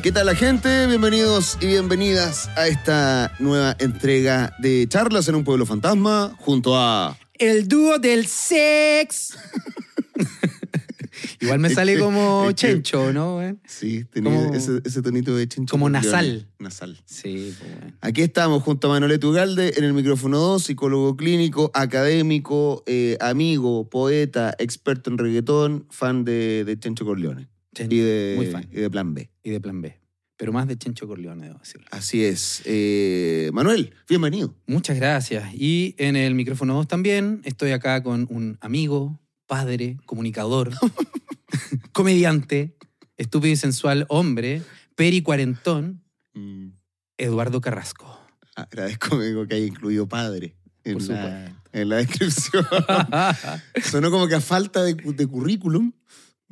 ¿Qué tal la gente? Bienvenidos y bienvenidas a esta nueva entrega de Charlas en un Pueblo Fantasma junto a... El dúo del sex. Igual me sale como chencho, ¿no? güey? Sí, tenía Como- ese, ese tonito de chincho. como nasal. Nasal. Sí, pues. Aquí estamos junto a Manolete Ugalde en el micrófono 2, psicólogo clínico, académico, eh, amigo, poeta, experto en reggaetón, fan de, de Chencho Corleone Chencho, y de, muy fan. y de Plan B. Y de plan B. Pero más de Chencho Corleone, debo decirlo. Así es. Eh, Manuel, bienvenido. Muchas gracias. Y en el micrófono 2 también estoy acá con un amigo, padre, comunicador, comediante, estúpido y sensual hombre, peri cuarentón, Mm, Eduardo Carrasco. agradezco amigo, que haya incluido padre en, Por la, en la descripción. Sonó como que a falta de, de currículum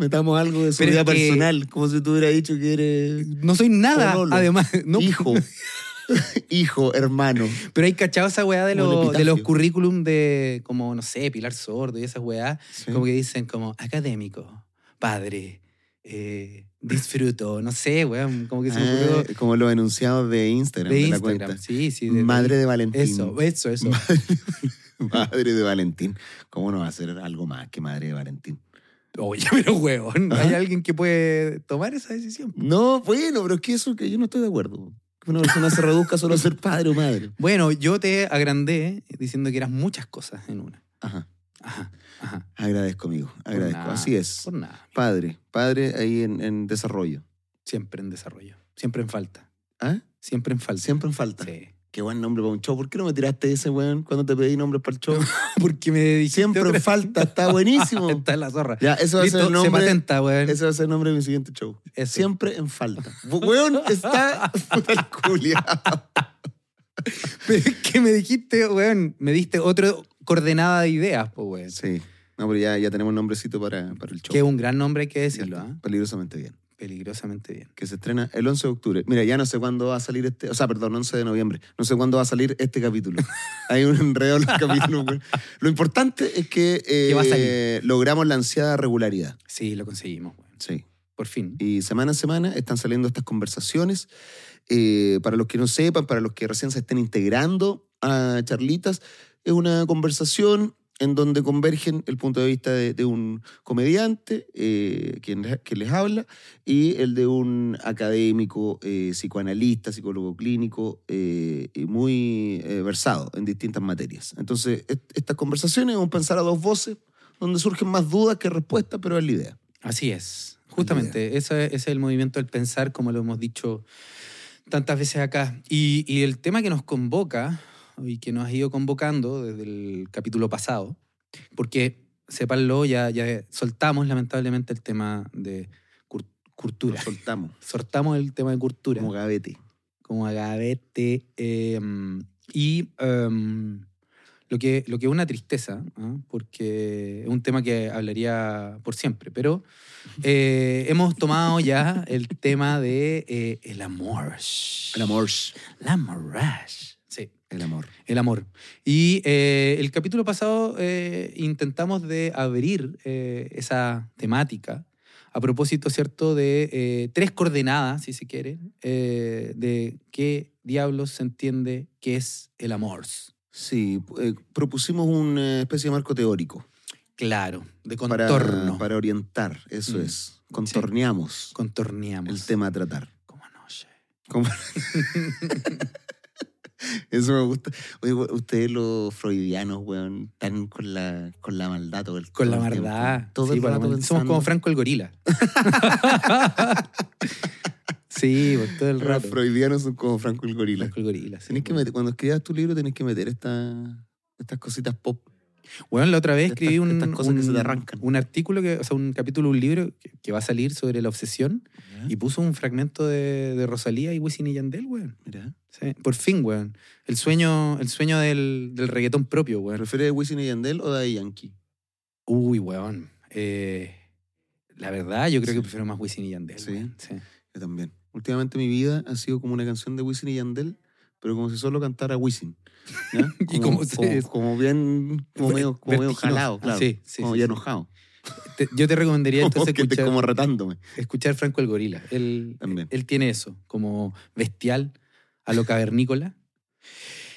metamos algo de su Pero vida que- personal, como si tú hubieras dicho que eres No soy nada, Pololo. además. No, hijo, hijo, hermano. Pero hay cachado esa weá de, los- de los currículum de, como, no sé, Pilar Sordo y esas weá, Sí. como que dicen como académico, padre, eh, disfruto, no sé, weón, como que se me Ah, como los enunciados de Instagram, de de, la Instagram. cuenta. Sí, sí. de- Madre de Valentín. Eso, eso, eso. Madre de Valentín. ¿Cómo no va a ser algo más que madre de Valentín? Oye, pero weón. ¿hay alguien que puede tomar esa decisión? No, bueno, pero es que eso que yo no estoy de acuerdo. Que una persona se reduzca solo a ser padre o madre. Bueno, yo te agrandé diciendo que eras muchas cosas en una. Ajá. Ajá, ajá. Agradezco, amigo. Agradezco. nada, Así es. Por nada. Padre. Padre ahí en, en desarrollo. Siempre en desarrollo. Siempre en falta. ¿Ah? Siempre en falta. Siempre en falta. Sí. Qué buen nombre para un show. ¿Por qué no me tiraste ese, weón, cuando te pedí nombres para el show? Porque me dijiste Siempre en otra- falta. Está buenísimo. Está en la zorra. Ya, eso va a ser el se nombre. patenta, weón. Ese va a ser el nombre de mi siguiente show. Siempre en falta. Weón, está puta culia. Pero es que me dijiste, weón, me diste otra coordenada de ideas, pues, weón. Sí. No, pero ya, ya tenemos nombrecito para, para el show. Que es un gran nombre, hay que decirlo. ¿ah? Peligrosamente bien. Peligrosamente bien. Que se estrena el 11 de octubre. Mira, ya no sé cuándo va a salir este. O sea, perdón, 11 de noviembre. No sé cuándo va a salir este capítulo. Hay un enredo en los capítulos. güey. Lo importante es que, eh, logramos la ansiada regularidad. Sí, lo conseguimos, weón. Sí. Por fin. Y semana a semana están saliendo estas conversaciones. Eh, para los que no sepan, para los que recién se estén integrando a Charlitas, es una conversación en donde convergen el punto de vista de, de un comediante, eh, quien, que les habla, y el de un académico, eh, psicoanalista, psicólogo clínico, eh, y muy versado en distintas materias. Entonces, est- estas conversaciones es un pensar a dos voces, donde surgen más dudas que respuestas, pero es la idea. Así es. Justamente, ese, ese es el movimiento del pensar, como lo hemos dicho tantas veces acá. Y, y el tema que nos convoca y que nos ha ido convocando desde el capítulo pasado, porque, sépanlo, ya, ya soltamos lamentablemente el tema de cur- Lo cultura. soltamos. Soltamos el tema de cultura. Como gavete. como agavete. eh, y em, lo, que, lo que es una tristeza, ¿ah? porque es un tema que hablaría por siempre, pero eh, hemos tomado ya el tema de eh, el amor. El amor. El amor. Sí, El amor. el amor. Y eh, el capítulo pasado eh, intentamos de abrir eh, esa temática a propósito, ¿cierto?, de tres coordenadas, si se quiere, de qué diablos se entiende que es el amor. Sí, propusimos una especie de marco teórico. Claro, de contorno. Para, orientar, eso Mm. es. Contorneamos Contorneamos. el tema a tratar. Como anoche. Como- Eso me gusta. Oye, ustedes los freudianos, weón, están con la, con la maldad todo el Con la verdad. Todo Sí, el rato maldad. Somos pensando. como Franco el gorila. sí, por todo el Los rato. freudianos son como Franco el gorila. Franco el gorila. sí, Tenés que pues. meter- cuando escribas tu libro tenés que meter esta- estas cositas pop. Bueno, la otra vez Estas- escribí un, estas cosas que un- se te arrancan. un artículo, que, o sea, un capítulo, un libro que, que va a salir sobre la obsesión y puso un fragmento de, de Rosalía y Wisin y Yandel, weón. Mira. Sí, por fin, weón. El sueño, el sueño del, del reggaetón propio, weón. ¿Prefieres Wisin y Yandel o Daddy Yankee? Uy, weón. Eh, la verdad, yo creo Sí. que prefiero más Wisin y Yandel. Sí. weón. Sí. Yo también. Últimamente mi vida ha sido como una canción de Wisin y Yandel, pero como si solo cantara Wisin. ¿Ya? Y como como, como bien, como medio, como medio jalado, Ah, claro. sí, sí, como sí, ya enojado. Te- yo te recomendaría entonces escuchar, como retándome. escuchar Franco el Gorila. Él, También. él tiene eso, como bestial, a lo cavernícola.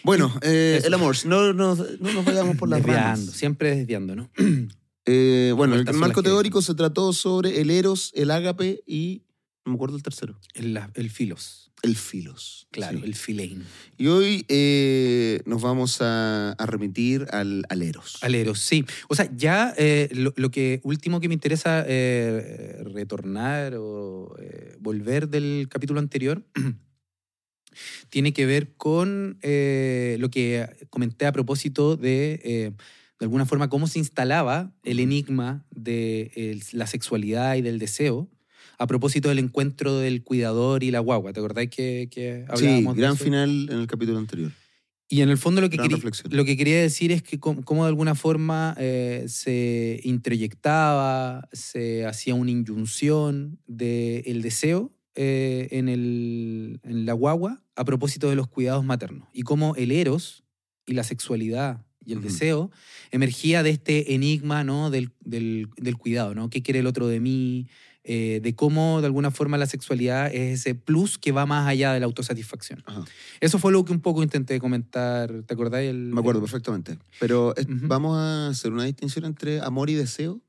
Bueno, eh, el amor, no, no, no nos vayamos por las desviando, ramas. siempre desviando, ¿no? Eh, bueno, el marco las que- teórico se trató sobre el eros, el ágape y. No me acuerdo el tercero. El, el filos, El filos. claro, Sí. el filein. Y hoy eh, nos vamos a, a remitir al, al eros. Aleros, sí. O sea, ya eh, lo, lo que último que me interesa eh, retornar o volver del capítulo anterior tiene que ver con lo que comenté a propósito de, de alguna forma, cómo se instalaba el enigma de la sexualidad y del deseo a propósito del encuentro del cuidador y la guagua. ¿Te acordás que, que sí, hablábamos de gran eso? final en el capítulo anterior. Y en el fondo lo que, querí- lo que quería decir es que cómo, de alguna forma eh, se introyectaba, se hacía una inyunción del deseo eh, en, el, en la guagua a propósito de los cuidados maternos. Y cómo el eros y la sexualidad y el deseo emergía de este enigma ¿no? del, del, del cuidado, ¿no? ¿Qué quiere el otro de mí? Eh, de cómo de alguna forma la sexualidad es ese plus que va más allá de la autosatisfacción. Ajá. Eso fue lo que un poco intenté comentar. ¿Te acordás? El, Me acuerdo perfectamente. Pero es- Ujú. vamos a hacer una distinción entre amor y deseo.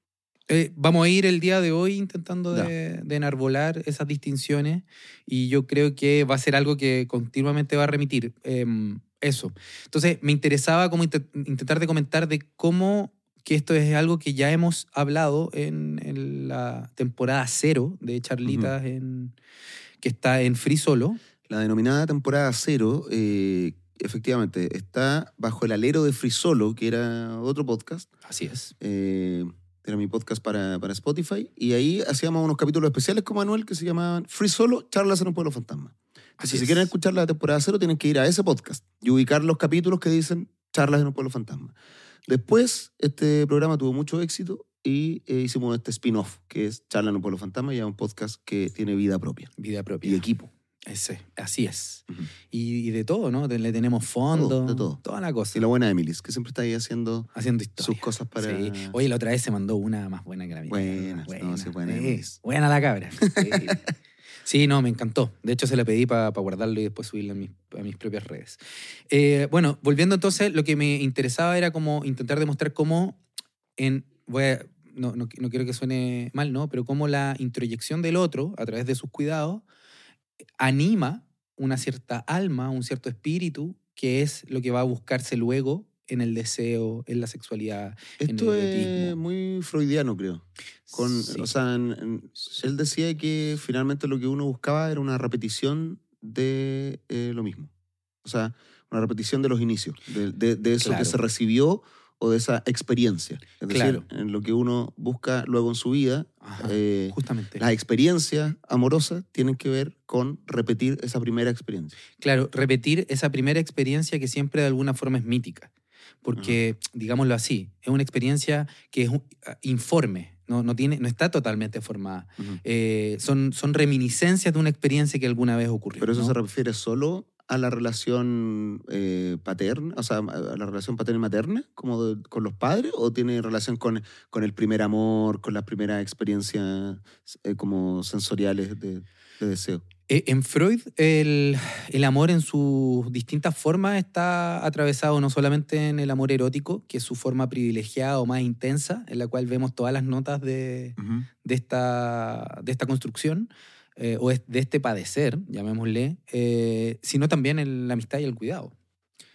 Eh, vamos a ir el día de hoy intentando de, de enarbolar esas distinciones y yo creo que va a ser algo que continuamente va a remitir. em, eso. Entonces, me interesaba como inte- intentar de comentar de cómo que esto es algo que ya hemos hablado en, en la temporada cero de Charlitas, en, que está en Free Solo. La denominada temporada cero, eh, efectivamente, está bajo el alero de Free Solo, que era otro podcast. Así es. eh, era mi podcast para, para Spotify. Y ahí hacíamos unos capítulos especiales con Manuel que se llamaban Free Solo, charlas en un pueblo fantasma. Así Entonces, si es. quieren escuchar la temporada cero, tienen que ir a ese podcast y ubicar los capítulos que dicen charlas en un pueblo fantasma. Después, este programa tuvo mucho éxito y eh, hicimos este spin-off, que es Charla en un pueblo fantasma, ya un podcast que tiene vida propia Vida propia. y equipo. Ese, así es. Y, y de todo, ¿no? Le tenemos fondo. Todo, de todo. Toda la cosa. Y la buena Emilis, que siempre está ahí haciendo haciendo historia. sus cosas para... Sí. Oye, la otra vez se mandó una más buena que la mía. Buenas, no, sí, buena, Emilis. buena la cabra. Sí. Sí, no, me encantó. De hecho, se la pedí para guardarlo y después subirlo a mis, propias redes. Eh, bueno, volviendo entonces, lo que me interesaba era como intentar demostrar cómo en... Voy no, no quiero que suene mal, ¿no? Pero cómo la introyección del otro, a través de sus cuidados, anima una cierta alma, un cierto espíritu, que es lo que va a buscarse luego en el deseo, en la sexualidad. Esto el es muy freudiano, creo. Con, Sí. O sea, en- en- él decía que finalmente lo que uno buscaba era una repetición de eh, lo mismo. O sea, una repetición de los inicios, de, de- de eso Claro. que se recibió o de esa experiencia. Es decir, Claro. en lo que uno busca luego en su vida, Ajá, eh, justamente. las experiencias amorosas tienen que ver con repetir esa primera experiencia. Claro, repetir esa primera experiencia que siempre de alguna forma es mítica. Porque, digámoslo así, es una experiencia que es un- ah, informe, no, no, tiene, no está totalmente formada. Eh, son, son reminiscencias de una experiencia que alguna vez ocurrió. Pero eso ¿no? se refiere solo a la relación eh, paterna, o sea, a la relación paterna y materna, como de- con los padres, o tiene relación con, con el primer amor, con las primeras experiencias eh, como sensoriales de, de deseo. Eh, En Freud, el, el amor en sus distintas formas está atravesado no solamente en el amor erótico, que es su forma privilegiada o más intensa, en la cual vemos todas las notas de, de esta, de esta construcción, eh, o de este padecer, llamémosle, eh, sino también en la amistad y el cuidado.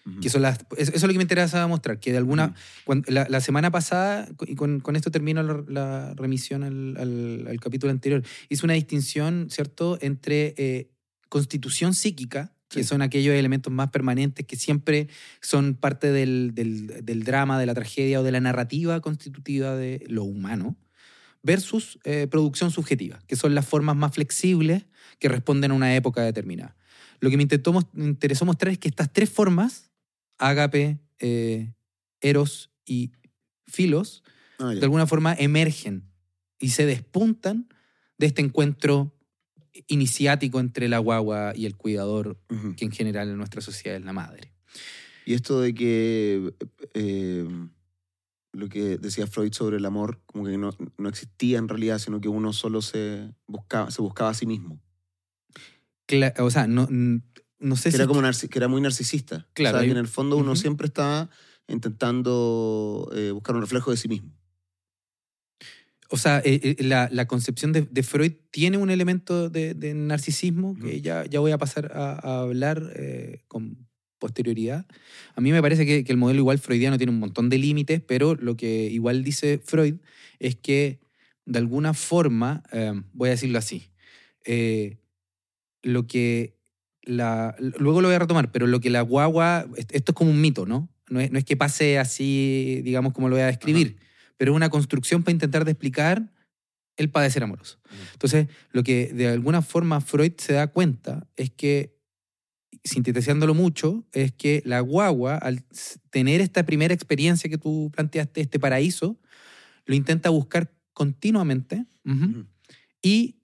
Ujú. Que son las, eso es lo que me interesa mostrar, que de alguna... Ujú. cuan- la, la semana pasada, y con, con esto termino la, la remisión al, al- al capítulo anterior, hice una distinción, ¿cierto?, entre eh, constitución psíquica, que Sí. son aquellos elementos más permanentes que siempre son parte del, del- del drama, de la tragedia o de la narrativa constitutiva de lo humano, versus eh, producción subjetiva, que son las formas más flexibles que responden a una época determinada. Lo que me, intentó, me interesó mostrar es que estas tres formas, ágape, eh, eros y filos, Ah, de alguna forma emergen y se despuntan de este encuentro iniciático entre la guagua y el cuidador, que en general en nuestra sociedad es la madre. Y esto de que eh, lo que decía Freud sobre el amor, como que no, no existía en realidad, sino que uno solo se buscaba, se buscaba a sí mismo. Cla- o sea, no, no sé Que si... era, como que era muy narcisista. Claro, O sea, que en el fondo uno siempre estaba intentando eh, buscar un reflejo de sí mismo. O sea, eh, eh, la, la concepción de, de Freud tiene un elemento de, de narcisismo que ya, ya voy a pasar a, a hablar con posterioridad. A mí me parece que, que el modelo igual freudiano tiene un montón de límites, pero lo que igual dice Freud es que de alguna forma, voy a decirlo así, lo que la, luego lo voy a retomar, pero lo que la guagua, est- esto es como un mito, ¿no? No es, no es que pase así, digamos, como lo voy a describir, pero es una construcción para intentar de explicar el padecer amoroso. Entonces, lo que de alguna forma Freud se da cuenta es que, sintetizándolo mucho, es que la guagua, al tener esta primera experiencia que tú planteaste, este paraíso, lo intenta buscar continuamente y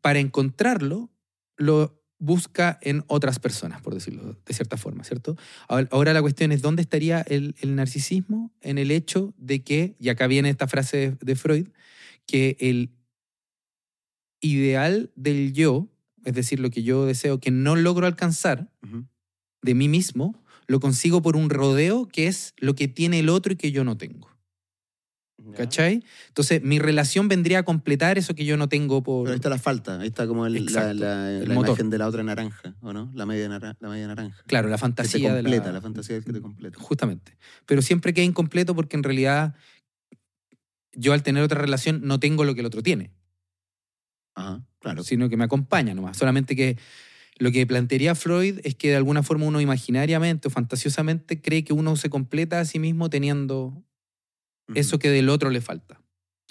para encontrarlo lo busca en otras personas, por decirlo de cierta forma, ¿cierto? Ahora la cuestión es, ¿dónde estaría el, el narcisismo? En el hecho de que, y acá viene esta frase de, de Freud, que el ideal del yo, es decir, lo que yo deseo que no logro alcanzar de mí mismo, lo consigo por un rodeo que es lo que tiene el otro y que yo no tengo. ¿Cachai? Entonces, mi relación vendría a completar eso que yo no tengo por... Pero ahí está la falta, ahí está como el- la, Exacto, la- el la motor. imagen de la otra naranja, ¿o no? La media, nara- la media naranja. Claro, la Que te fantasía de completa, la... la fantasía que te completa. Justamente. Pero siempre queda incompleto porque en realidad yo al tener otra relación no tengo lo que el otro tiene, Ajá, claro. sino que me acompaña nomás. Solamente que lo que plantearía Freud es que de alguna forma uno imaginariamente o fantasiosamente cree que uno se completa a sí mismo teniendo Eso que del otro le falta.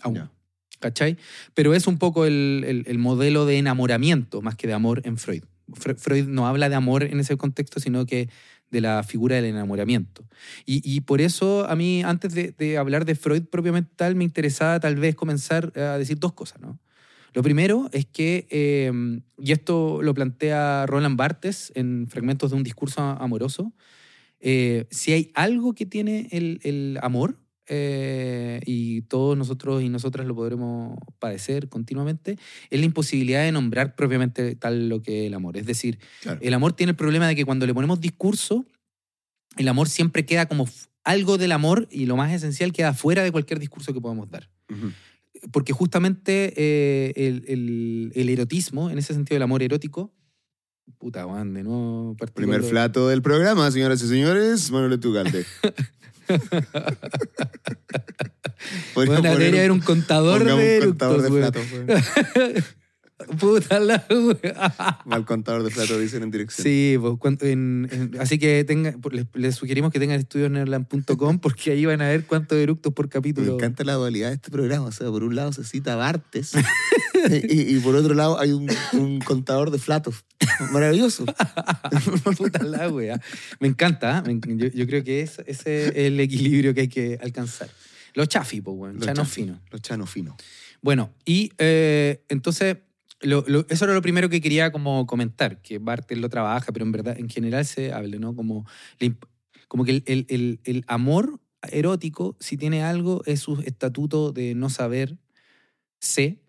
A uno. Ya. ¿Cachai? Pero es un poco el, el- el modelo de enamoramiento más que de amor en Freud. Fre- Freud no habla de amor en ese contexto, sino que de la figura del enamoramiento. Y, y por eso a mí, antes de, de hablar de Freud propiamente tal, me interesaba tal vez comenzar a decir dos cosas, ¿no? Lo primero es que, eh, y esto lo plantea Roland Barthes en Fragmentos de un discurso amoroso, eh, si hay algo que tiene el, el amor, eh, y todos nosotros y nosotras lo podremos padecer continuamente, es la imposibilidad de nombrar propiamente tal lo que es el amor. Es decir, Claro. el amor tiene el problema de que cuando le ponemos discurso, el amor siempre queda como algo del amor y lo más esencial queda fuera de cualquier discurso que podamos dar. Ujú. Porque justamente eh, el, el- el erotismo, en ese sentido el amor erótico, puta, Juan, de nuevo Primer flato del programa, señoras y señores, Manuel Tugalde. Bueno, debería haber un contador de un contador de weón. Puta la wea. Mal contador de flatos dicen en dirección. Sí, pues, en- en- así que tenga, pues, les, les sugerimos que tengan estudiosnerland.com porque ahí van a ver cuántos eructos por Me capítulo. encanta la dualidad de este programa. O sea, por un lado se cita Bartes y, y por otro lado hay un, un contador de flatos. Maravilloso. Puta la wea. Me encanta, ¿eh? Enc- yo, yo creo que es- ese es el equilibrio que hay que alcanzar. Los chafi, pues, bueno, Los chanos finos. Los chanos finos. Bueno, y eh, entonces, lo- lo- eso era lo primero que quería como comentar, que Bartel lo trabaja, pero en verdad, en general se habla, ¿no? Como, como que el, el- el- el amor erótico, si tiene algo, es su estatuto de no saber, sé.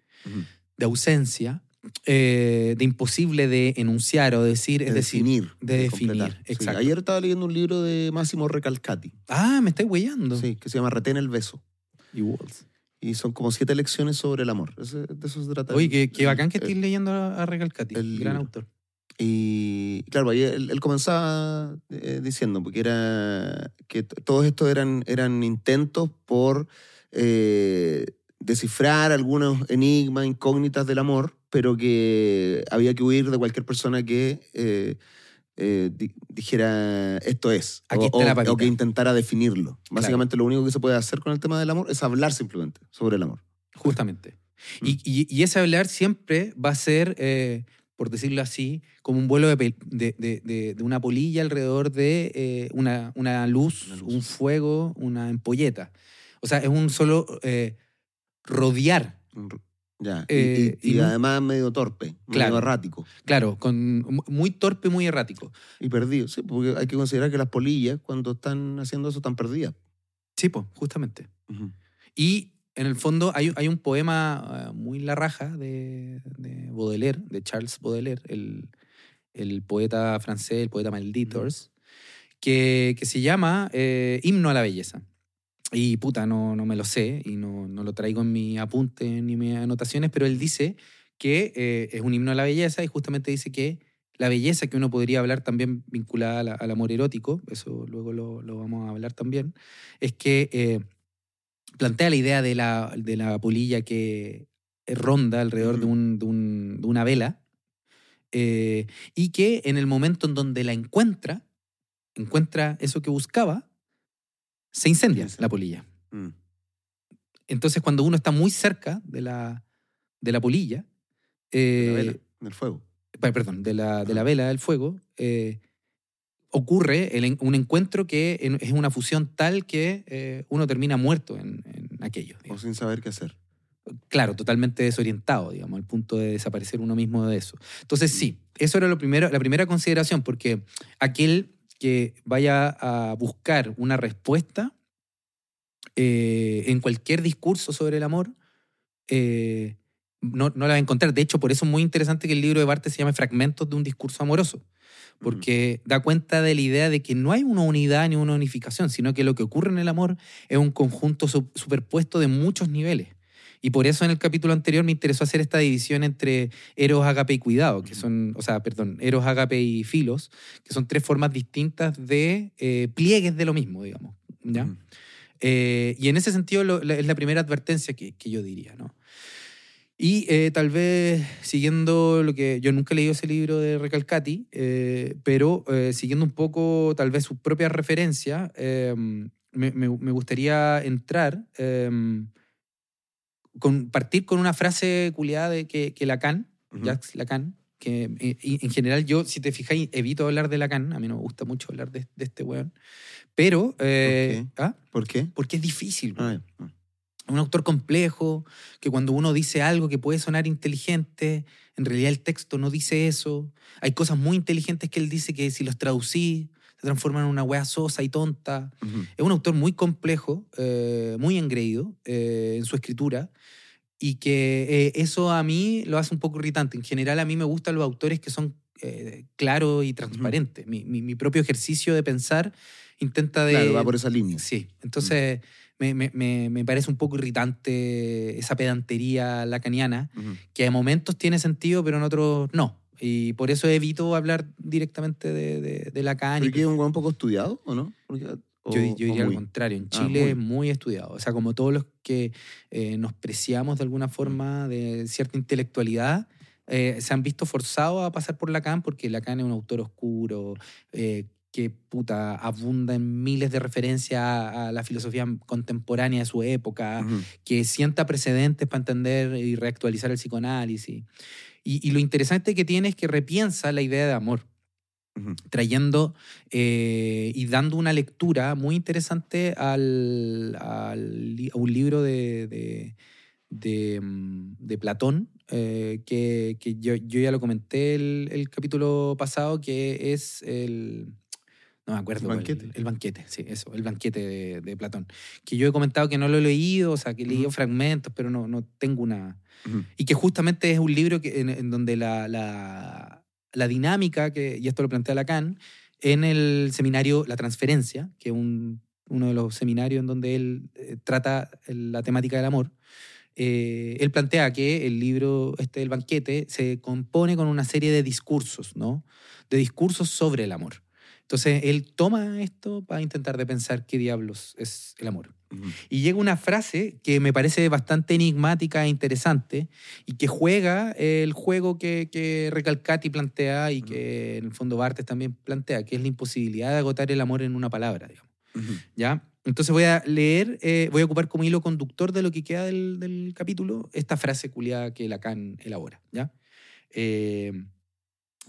De ausencia, eh, de imposible de enunciar o decir, De es decir, definir. de definir. Sí, exacto. ayer estaba leyendo un libro de Máximo Recalcati, ah, me estáis huellando. sí, que se llama Retén el beso. Igual. Y son como siete lecciones sobre el amor. De eso se trata. Oye, qué, bacán que el- estés leyendo a, Recalcati, el gran autor. Y claro, ahí él, él comenzaba eh, diciendo porque era que todos estos eran, eran intentos por eh, descifrar algunos enigmas, incógnitas del amor, pero que había que huir de cualquier persona que eh, eh, di- dijera esto es, Aquí o, que intentara definirlo. Básicamente lo único que se puede hacer con el tema del amor es hablar simplemente sobre el amor. Justamente. Mm. Y, y- y ese hablar siempre va a ser, eh, por decirlo así, como un vuelo de, de- de- de- una polilla alrededor de una, una luz, Una luz. un fuego, una empolleta. O sea, es un solo rodear, Ya. Y- Eh, y, y y no- además medio torpe, Claro. medio errático. claro, con, muy torpe, muy errático. Y perdido, sí, porque hay que considerar que las polillas, cuando están haciendo eso, están perdidas. Sí, pues, justamente. Y en el fondo hay, hay un poema eh, muy la raja de, de Baudelaire, de Charles Baudelaire, el, el poeta francés, el poeta Malditos, que, que se llama eh, Himno a la Belleza. Y puta, no, no me lo sé y no, no lo traigo en mi apunte ni mis anotaciones, pero él dice que eh, es un himno a la belleza y justamente dice que la belleza que uno podría hablar también vinculada la- al amor erótico, eso luego lo, lo vamos a hablar también, es que eh, plantea la idea de la, de la polilla que ronda alrededor de, un- de un- de una vela eh, y que en el momento en donde la encuentra, encuentra eso que buscaba, se incendia la polilla. Mm. Entonces cuando uno está muy cerca de la, de la polilla, De la eh, vela, del fuego. perdón, de la, de la Ah. vela del fuego, eh, ocurre el un encuentro que en- es una fusión tal que eh, uno termina muerto en, en aquello. O sin saber qué hacer. Claro, totalmente desorientado, digamos, al punto de desaparecer uno mismo de eso. Entonces, sí, eso era lo primero, la primera consideración, porque aquel que vaya a buscar una respuesta eh, en cualquier discurso sobre el amor, eh, no, no la va a encontrar. De hecho, por eso es muy interesante que el libro de Barthes se llame Fragmentos de un discurso amoroso, porque da cuenta de la idea de que no hay una unidad ni una unificación, sino que lo que ocurre en el amor es un conjunto su- superpuesto de muchos niveles. Y por eso en el capítulo anterior me interesó hacer esta división entre eros, agape y cuidado, que son, o sea, perdón, eros, agape y filos, que son tres formas distintas de eh, pliegues de lo mismo, digamos. ¿ya? Eh, y en ese sentido lo- la- es la primera advertencia que, que yo diría, ¿no? Y eh, tal vez siguiendo lo que yo nunca he leído ese libro de Recalcati, eh, pero eh, siguiendo un poco tal vez sus propias referencias, eh, me, me- me gustaría entrar, con, partir con una frase culiada de que, que Lacan, Ujú. Jacques Lacan, que eh, en general yo, si te fijáis, evito hablar de Lacan, a mí no me gusta mucho hablar de, de este weón, pero... eh, ¿ah? ¿Por qué? Porque es difícil. Ah. Ah. Un autor complejo, que cuando uno dice algo que puede sonar inteligente, en realidad el texto no dice eso. Hay cosas muy inteligentes que él dice que si los traducí se transforman en una wea sosa y tonta. Ujú. Es un autor muy complejo, eh, muy engreído eh, en su escritura y que eh, eso a mí lo hace un poco irritante. En general a mí me gustan los autores que son claros y transparentes. mi, mi- mi propio ejercicio de pensar intenta de... Claro, va por esa línea. Sí, entonces me, me- me- me parece un poco irritante esa pedantería lacaniana, Ujú. que a momentos tiene sentido, pero en otros no. Y por eso evito hablar directamente de, de, de Lacan. y ¿Pero que es un weón poco estudiado o no? Porque- o- yo, yo diría al contrario, en Ah, Chile muy. es muy estudiado. O sea, como todos los que eh, nos preciamos de alguna forma de cierta intelectualidad, eh, se han visto forzados a pasar por Lacan porque Lacan es un autor oscuro, eh, que puta, abunda en miles de referencias a, a la filosofía contemporánea de su época, Ujú. que sienta precedentes para entender y reactualizar el psicoanálisis. Y, y lo interesante que tiene es que repiensa la idea de amor trayendo eh, y dando una lectura muy interesante al, al a un libro de, de, de, mm, de Platón, eh, que, que yo, yo ya lo comenté el, el capítulo pasado, que es el... No me acuerdo. El banquete. El, banquete, sí, eso, el banquete de, de Platón. Que yo he comentado que no lo he leído, o sea, que he leído Ujú. fragmentos, pero no, no tengo una, Ujú. y que justamente es un libro que, en, en donde la, la, la dinámica, que, y esto lo plantea Lacan, en el seminario La Transferencia, que es un- uno de los seminarios en donde él eh, trata la temática del amor, eh, él plantea que el libro, este del banquete, se compone con una serie de discursos, ¿no? De discursos sobre el amor. Entonces, él toma esto para intentar de pensar qué diablos es el amor. Ujú. Y llega una frase que me parece bastante enigmática e interesante y que juega el juego que, que Recalcati plantea y que en el fondo Bartes también plantea, que es la imposibilidad de agotar el amor en una palabra, digamos. Ujú. ¿ya? Entonces voy a leer, eh, voy a ocupar como hilo conductor de lo que queda del, del capítulo esta frase culiada que Lacan elabora, ¿ya? Eh,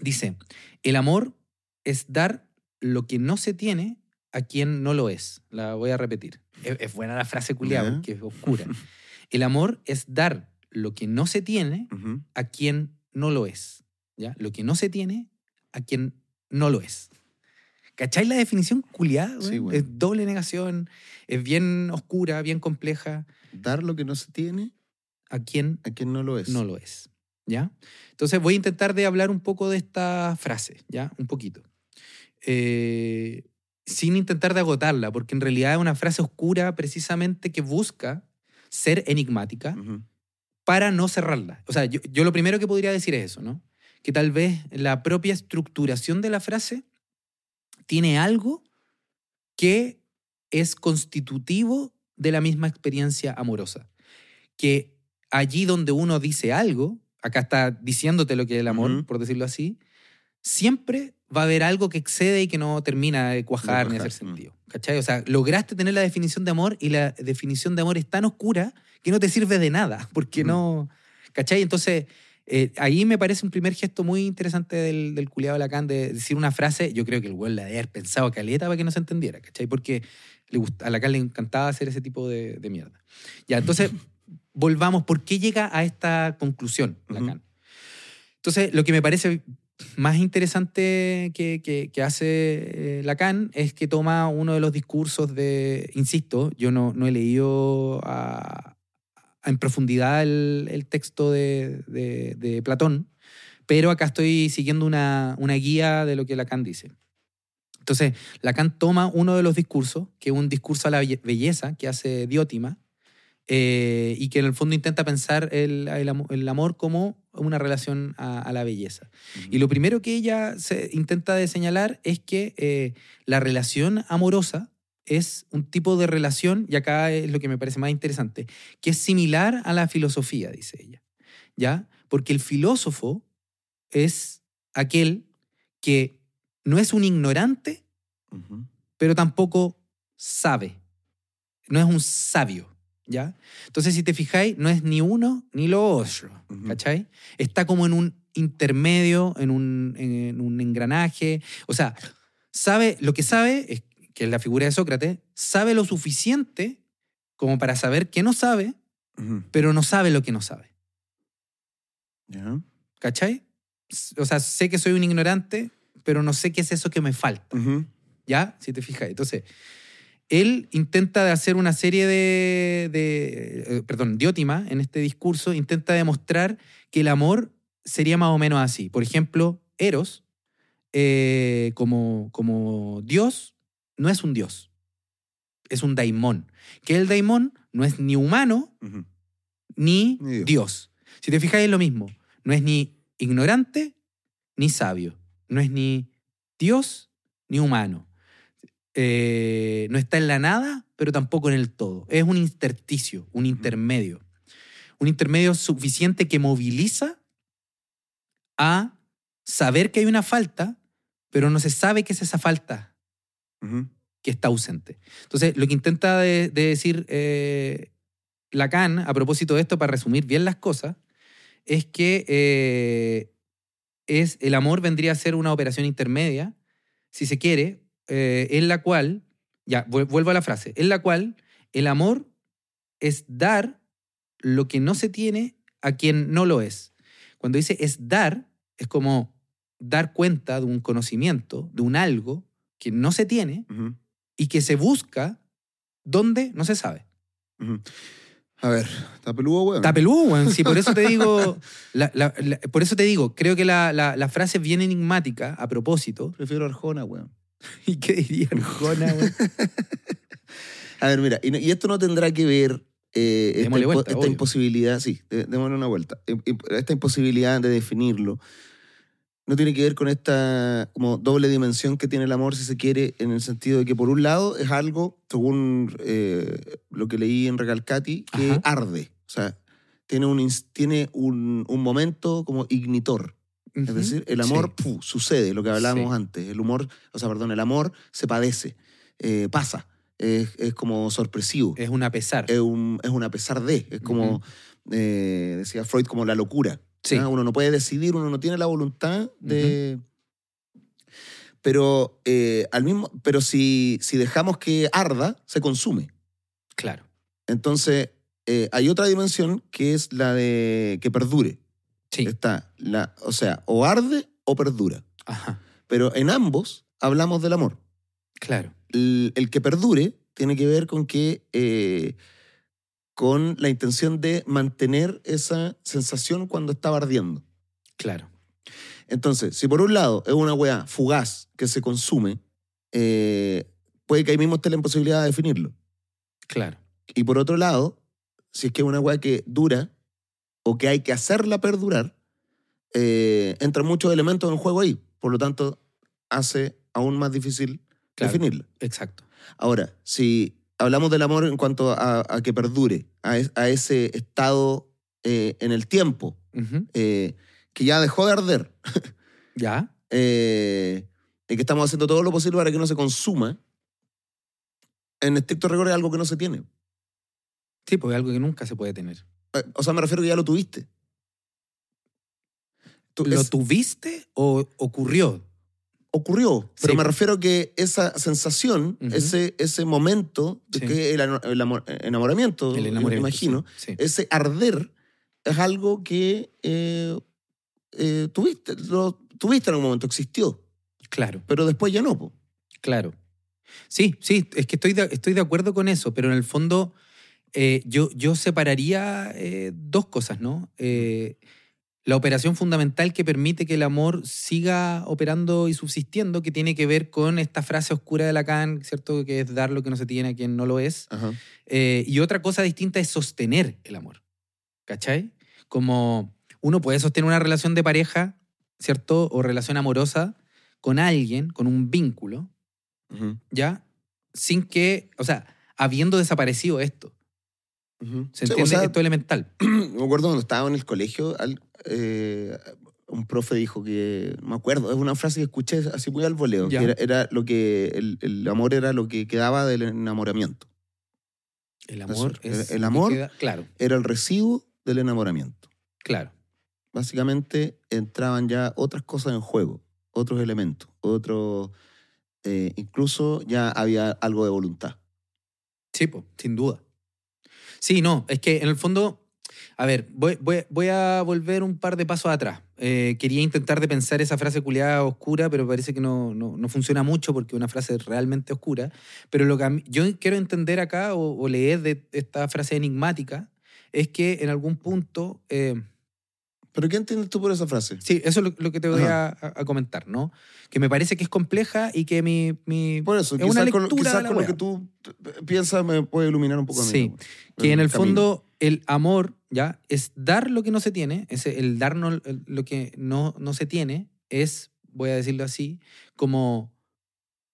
dice, el amor es dar lo que no se tiene a quien no lo es. La voy a repetir. Es, es buena la frase culiada porque es oscura. El amor es dar lo que no se tiene a quien no lo es. ¿ya? Lo que no se tiene a quien no lo es. ¿Cachai la definición culiada? Sí, weón. Es doble negación, es bien oscura, bien compleja. Dar lo que no se tiene ¿A quién a quien no lo es. no lo es? ¿Ya? Entonces voy a intentar de hablar un poco de esta frase, ¿ya? Un poquito. Eh, sin intentar de agotarla, porque en realidad es una frase oscura precisamente que busca ser enigmática para no cerrarla. O sea, yo, yo lo primero que podría decir es eso, ¿no? Que tal vez la propia estructuración de la frase tiene algo que es constitutivo de la misma experiencia amorosa. Que allí donde uno dice algo, acá está diciéndote lo que es el amor, por decirlo así, siempre va a haber algo que excede y que no termina de cuajar De ni cuajar, hacer mm. sentido. ¿Cachai? O sea, lograste tener la definición de amor y la definición de amor es tan oscura que no te sirve de nada, porque Ujú. no... ¿Cachai? Entonces, eh, ahí me parece un primer gesto muy interesante del, del culiado Lacan de decir una frase, yo creo que el güey la debe haber pensado caleta para que no se entendiera, ¿cachai? Porque le gust- a Lacan le encantaba hacer ese tipo de, de mierda. Ya, entonces, volvamos, ¿por qué llega a esta conclusión. Lacan? Entonces, lo que me parece más interesante que, que- hace eh, Lacan es que toma uno de los discursos de, insisto, yo no, no he leído en profundidad el, el texto de, de- de Platón, pero acá estoy siguiendo una, una guía de lo que Lacan dice. Entonces, Lacan toma uno de los discursos, que es un discurso a la belle- belleza que hace Diótima, eh, y que en el fondo intenta pensar el, el amo- el amor como una relación a, a la belleza. Y lo primero que ella se intenta de señalar es que eh, la relación amorosa es un tipo de relación, y acá es lo que me parece más interesante, que es similar a la filosofía, dice ella. ¿Ya? Porque el filósofo es aquel que no es un ignorante, pero tampoco sabe. No es un sabio, ¿ya? Entonces, si te fijáis, no es ni uno ni lo otro, Ujú. ¿cachai? Está como en un intermedio, en un, en un engranaje. O sea, sabe, lo que sabe, es, que es la figura de Sócrates, sabe lo suficiente como para saber que no sabe, Ujú. pero no sabe lo que no sabe, Ya. ¿cachai? O sea, sé que soy un ignorante, pero no sé qué es eso que me falta. Ujú. ¿Ya? Si te fijas. Entonces, él intenta de hacer una serie de, de, eh, perdón, Diótima, en este discurso, intenta demostrar que el amor sería más o menos así. Por ejemplo, Eros, eh, como, como Dios, no es un Dios, es un daimón. Que el daimón no es ni humano ni Ni Dios. Dios. Si te fijas es lo mismo. No es ni ignorante ni sabio. No es ni Dios ni humano. Eh, no está en la nada, pero tampoco en el todo. Es un intersticio, un intermedio. Un intermedio suficiente que moviliza a saber que hay una falta, pero no se sabe qué es esa falta que está ausente. Entonces, lo que intenta de, de decir eh, Lacan, a propósito de esto, para resumir bien las cosas, es que eh, es, el amor vendría a ser una operación intermedia, si se quiere, eh, en la cual, ya, vuel- vuelvo a la frase, en la cual el amor es dar lo que no se tiene a quien no lo es. Cuando dice es dar, es como dar cuenta de un conocimiento, de un algo que no se tiene, Ujú. y que se busca donde no se sabe. Ujú. A ver, está peludo, weón. Está peludo, weón. Sí, por eso te digo, la- la- la- por eso te digo, creo que la, la- la frase es bien enigmática a propósito. Prefiero Arjona, weón. ¿Y qué diría Arjona? A ver, mira, y, no- y esto no tendrá que ver eh, esta, impo- vuelta, esta imposibilidad, sí, dé- démosle una vuelta. Esta imposibilidad de definirlo no tiene que ver con esta como doble dimensión que tiene el amor, si se quiere, en el sentido de que por un lado es algo, según eh, lo que leí en Recalcati, que Ajá. arde. O sea, tiene un, tiene un, un momento como ignitor. Es decir, el amor Sí. sucede, lo que hablábamos Sí. antes. El humor, o sea, perdón, el amor se padece, eh, pasa, es, es como sorpresivo, Es un a pesar. es, un, es un a pesar de, es como, eh, decía Freud, como la locura. Sí. Uno no puede decidir, uno no tiene la voluntad de... Pero, eh, al mismo, pero si, si dejamos que arda, se consume. Claro. Entonces, eh, hay otra dimensión que es la de que perdure. Sí. Está, la, o sea, o arde o perdura. Ajá. Pero en ambos hablamos del amor. Claro. El, el que perdure tiene que ver con que eh, con la intención de mantener esa sensación cuando estaba ardiendo. Claro. Entonces, si por un lado es una weá fugaz que se consume, eh, puede que ahí mismo esté la imposibilidad de definirlo. Claro. Y por otro lado, si es que es una weá que dura o que hay que hacerla perdurar, eh, entran muchos elementos en juego ahí. Por lo tanto, hace aún más difícil Claro. definirla. Exacto. Ahora, si hablamos del amor en cuanto a, a que perdure, a, es- a ese estado eh, en el tiempo, eh, que ya dejó de arder, ¿Ya? eh, y que estamos haciendo todo lo posible para que no se consuma, en estricto rigor es algo que no se tiene. Sí, pues es algo que nunca se puede tener. Eh, O sea, me refiero que ya lo tuviste. Tú- ¿Lo es- tuviste o ocurrió? ocurrió, pero Sí. me refiero que esa sensación, ese, ese momento de Sí. que el, amor- enamoramiento, El me imagino, sí. ese arder es algo que eh, eh, tuviste, lo tuviste en algún momento, existió, Claro, pero después ya no. po. claro. Sí, sí, es que estoy de, estoy de acuerdo con eso, pero en el fondo eh, yo, yo separaría eh, dos cosas, ¿no? Eh, la operación fundamental que permite que el amor siga operando y subsistiendo, que tiene que ver con esta frase oscura de Lacan, ¿cierto? Que es dar lo que no se tiene a quien no lo es. Eh, y otra cosa distinta es sostener el amor. ¿Cachai? Como uno puede sostener una relación de pareja, ¿cierto? O relación amorosa con alguien, con un vínculo, Ujú, ¿ya? Sin que, o sea, habiendo desaparecido esto. ¿Se Sí, o entiende? sea, esto elemental. me acuerdo cuando estaba en el colegio, al- eh, un profe dijo que, me acuerdo, es una frase que escuché así muy al voleo, que era, era lo que, el, el amor era lo que quedaba del enamoramiento, El amor el- es. amor- queda- claro, era el residuo del enamoramiento. claro. Básicamente entraban ya otras cosas en juego, otros elementos, otros, eh, incluso ya había algo de voluntad. Sí, po, sin duda. Sí, no, es que en el fondo, a ver, voy, a volver un par de pasos atrás. Eh, quería intentar de pensar esa frase culiada oscura, pero parece que no, no, no funciona mucho porque es una frase realmente oscura. Pero lo que yo quiero entender acá o, o leer de esta frase enigmática es que en algún punto... eh, ¿Pero qué entiendes tú por esa frase? sí, eso es lo, lo que te voy a, a- comentar, ¿no? Que me parece que es compleja y que mi... mi Por eso, Es una quizás con, lectura quizás de la con lo que tú piensas me puede iluminar un poco mí. Sí, ¿no? que en el fondo el amor ya es dar lo que no se tiene, ese, el darnos lo que no, no se tiene es, voy a decirlo así, como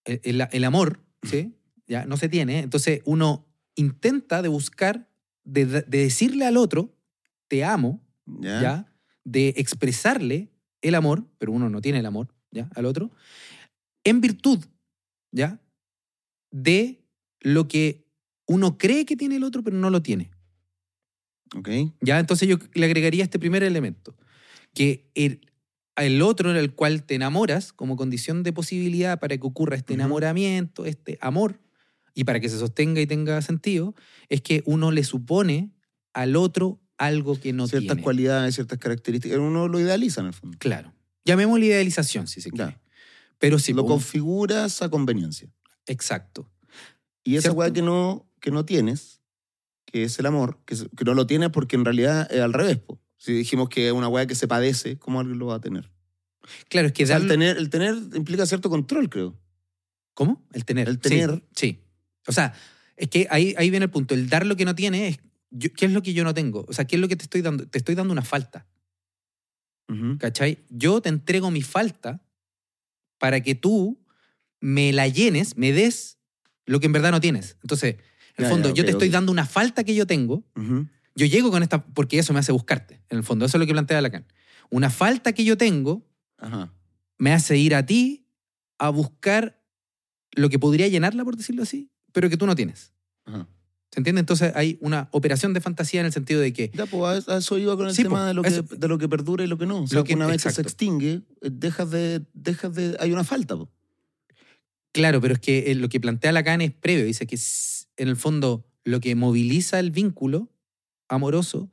el, el- el amor, ¿sí? Ya no se tiene, entonces uno intenta de buscar, de, de decirle al otro, te amo, ¿Ya? ¿ya? De expresarle el amor, pero uno no tiene el amor, ¿ya? Al otro, en virtud, ¿ya? De lo que uno cree que tiene el otro, pero no lo tiene. Ok. ¿Ya? Entonces yo le agregaría este primer elemento, que el, el otro en el cual te enamoras como condición de posibilidad para que ocurra este enamoramiento, este amor, y para que se sostenga y tenga sentido, es que uno le supone al otro algo que no ciertas tiene. cualidades, ciertas características. Uno lo idealiza en el fondo. Claro. Llamémosle idealización, si se quiere. Ya. Pero sí, lo configuras a conveniencia. exacto. Y esa weá que no, que no tienes, que es el amor, que, que no lo tienes porque en realidad es al revés. po. Si dijimos que es una weá que se padece, ¿cómo alguien lo va a tener? Claro, es que O sea, el, tener, el tener implica cierto control, creo. ¿Cómo? El tener. El Sí, tener. Sí. O sea, es que ahí, ahí viene el punto. El dar lo que no tiene es. Yo- ¿Qué es lo que yo no tengo? O sea, ¿qué es lo que te estoy dando? Te estoy dando una falta. Ujú. ¿Cachai? Yo te entrego mi falta para que tú me la llenes, me des lo que en verdad no tienes. Entonces, en el Ya, fondo, yo te estoy dando una falta que yo tengo. Yo llego con esta. Porque eso me hace buscarte. En el fondo, eso es lo que plantea Lacan. Una falta que yo tengo Ajá. me hace ir a ti a buscar lo que podría llenarla, por decirlo así, pero que tú no tienes. ¿Se entiende? Entonces hay una operación de fantasía en el sentido de que, Ya, pues a eso iba con el Sí, tema po, de, lo que, eso- de lo que perdura y lo que no. O sea, Lo que- una vez que se exacto. extingue, eh, dejas de, dejas de. Hay una falta. po. claro, pero es que eh, lo que plantea Lacan es previo. Dice que en el fondo lo que moviliza el vínculo amoroso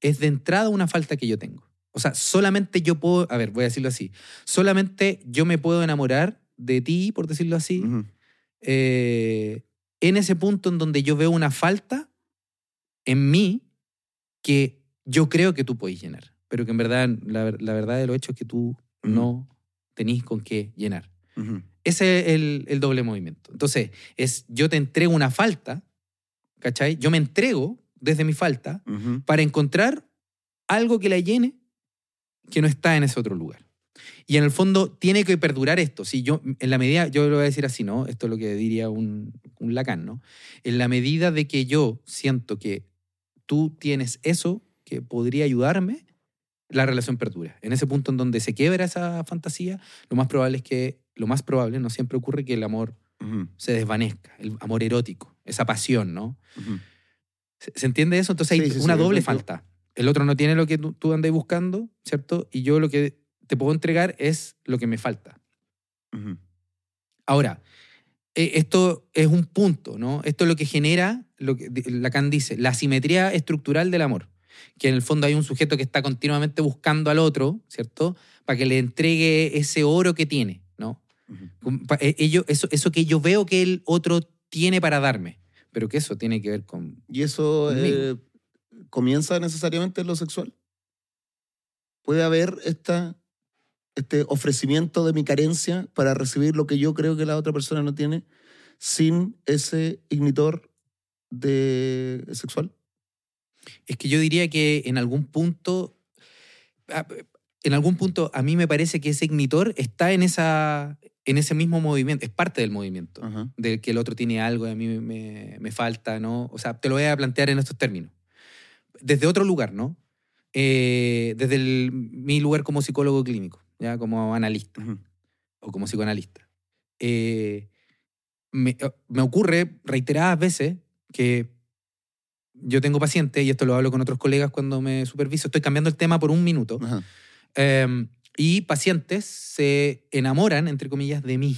es de entrada una falta que yo tengo. O sea, solamente yo puedo, a ver, voy a decirlo así, solamente yo me puedo enamorar de ti, por decirlo así, Ujú. eh, en ese punto en donde yo veo una falta en mí que yo creo que tú puedes llenar, pero que en verdad la, la verdad de lo hecho es que tú no tenés con qué llenar. Ese es el, el doble movimiento. Entonces, es yo te entrego una falta, ¿cachai? Yo me entrego desde mi falta para encontrar algo que la llene que no está en ese otro lugar. Y en el fondo tiene que perdurar esto. Si yo, en la medida, yo lo voy a decir así, ¿no? Esto es lo que diría un, un Lacan, ¿no? En la medida de que yo siento que tú tienes eso que podría ayudarme, la relación perdura. En ese punto en donde se quiebra esa fantasía, lo más probable es que, lo más probable, no siempre ocurre que el amor se desvanezca, el amor erótico, esa pasión, ¿no? ¿Se, se entiende eso? Entonces hay Sí, sí, sí, una doble falta. El otro no tiene lo que tú, tú andas buscando, ¿cierto? Y yo lo que te puedo entregar es lo que me falta. Ujú. Ahora, eh, esto es un punto, ¿no? Esto es lo que genera, lo que Lacan dice, la simetría estructural del amor. Que en el fondo hay un sujeto que está continuamente buscando al otro, ¿cierto? Para que le entregue ese oro que tiene, ¿no? Como pa- eh, ello- eso, eso que yo veo que el otro tiene para darme, pero que eso tiene que ver con... ¿Y eso eh, comienza necesariamente en lo sexual? ¿Puede haber esta, este ofrecimiento de mi carencia para recibir lo que yo creo que la otra persona no tiene sin ese ignitor de sexual? Es que yo diría que en algún punto, ah, en algún punto a mí me parece que ese ignitor está en, esa, en ese mismo movimiento, es parte del movimiento, Ajá. del que el otro tiene algo y a mí me, me falta, ¿no? O sea, te lo voy a plantear en estos términos. Desde otro lugar, ¿no? Eh, desde el- mi lugar como psicólogo clínico, ya como analista o como psicoanalista. Eh, me, eh, me ocurre reiteradas veces que yo tengo pacientes, y esto lo hablo con otros colegas cuando me superviso, estoy cambiando el tema por un minuto, eh, y pacientes se enamoran, entre comillas, de mí,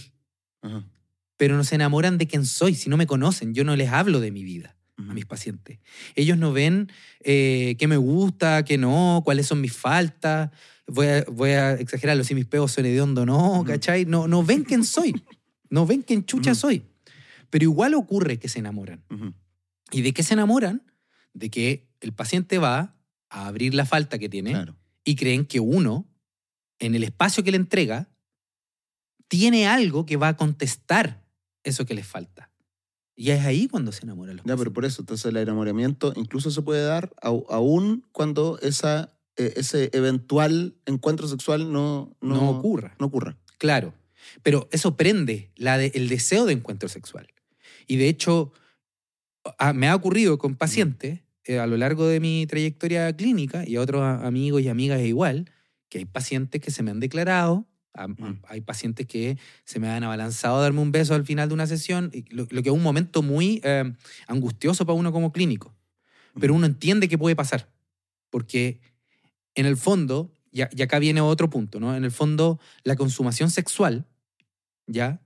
pero no se enamoran de quién soy, si no me conocen, yo no les hablo de mi vida a mis pacientes. Ellos no ven eh, qué me gusta, qué no, cuáles son mis faltas. Voy a, voy a exagerarlo, si mis peos son hediondo o no. ¿cachai? No, no ven quién soy. No ven quién chucha soy. Pero igual ocurre que se enamoran. ¿Y de qué se enamoran? De que el paciente va a abrir la falta que tiene Claro. y creen que uno, en el espacio que le entrega, tiene algo que va a contestar eso que les falta. Y es ahí cuando se enamoran los Ya, pero por eso, entonces el enamoramiento incluso se puede dar aún cuando esa, eh, ese eventual encuentro sexual no, no, no ocurra. no ocurra. Claro. Pero eso prende la de- el deseo de encuentro sexual. Y de hecho, a- me ha ocurrido con pacientes eh, a lo largo de mi trayectoria clínica y a otros amigos y amigas igual, que hay pacientes que se me han declarado, a- Mm. hay pacientes que se me han abalanzado a darme un beso al final de una sesión, lo, lo que es un momento muy eh, angustioso para uno como clínico. Pero uno entiende que puede pasar, porque en el fondo, y, y acá viene otro punto, ¿no? En el fondo, la consumación sexual, ¿ya?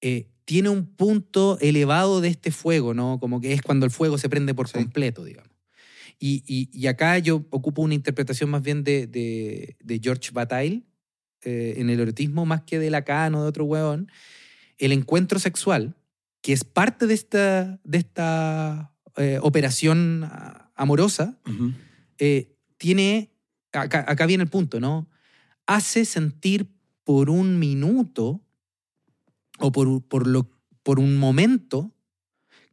Eh, tiene un punto elevado de este fuego, ¿no? Como que es cuando el fuego se prende por Sí. completo, digamos. Y, y- y acá yo ocupo una interpretación más bien de, de- de George Bataille eh, en el erotismo, más que de Lacan o de otro hueón. El encuentro sexual, que es parte de esta, de esta eh, operación amorosa, eh, tiene, acá, acá viene el punto, ¿no? Hace sentir por un minuto o por, por, lo, por un momento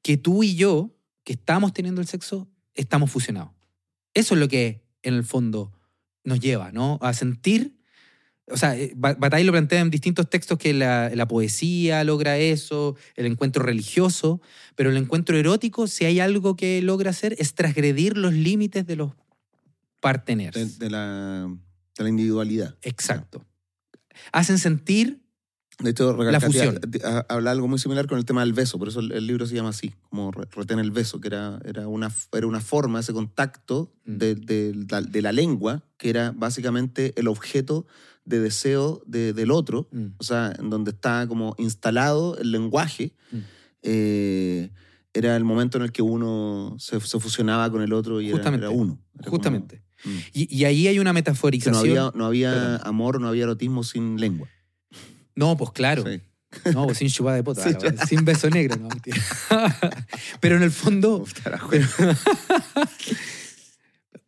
que tú y yo, que estamos teniendo el sexo, estamos fusionados. Eso es lo que en el fondo nos lleva, ¿no? A sentir, o sea, eh, Ba- Bataille lo plantea en distintos textos que la, la poesía logra eso, el encuentro religioso, pero el encuentro erótico, si hay algo que logra hacer, es transgredir los límites de los parteners. De, de la, de la individualidad. Exacto. Hacen sentir De hecho, La fusión. ha- ha- habla algo muy similar con el tema del beso, por eso el, el libro se llama así, como re- retén el beso, que era, era, una, era una forma, ese contacto Mm. de, de la- de la lengua, que era básicamente el objeto de deseo de- del otro, Mm, o sea, en donde está como instalado el lenguaje, Mm. eh, era el momento en el que uno se, se fusionaba con el otro y era, Justamente. era uno. Era justamente. Mm. Y, y ahí hay una Que metaforización. no había, no había Perdón. amor, no había erotismo sin lengua. No, pues claro. Sí. No, pues sin chupada de Sí, weá, sin beso negro, no. Pero en el fondo, Uf, pero,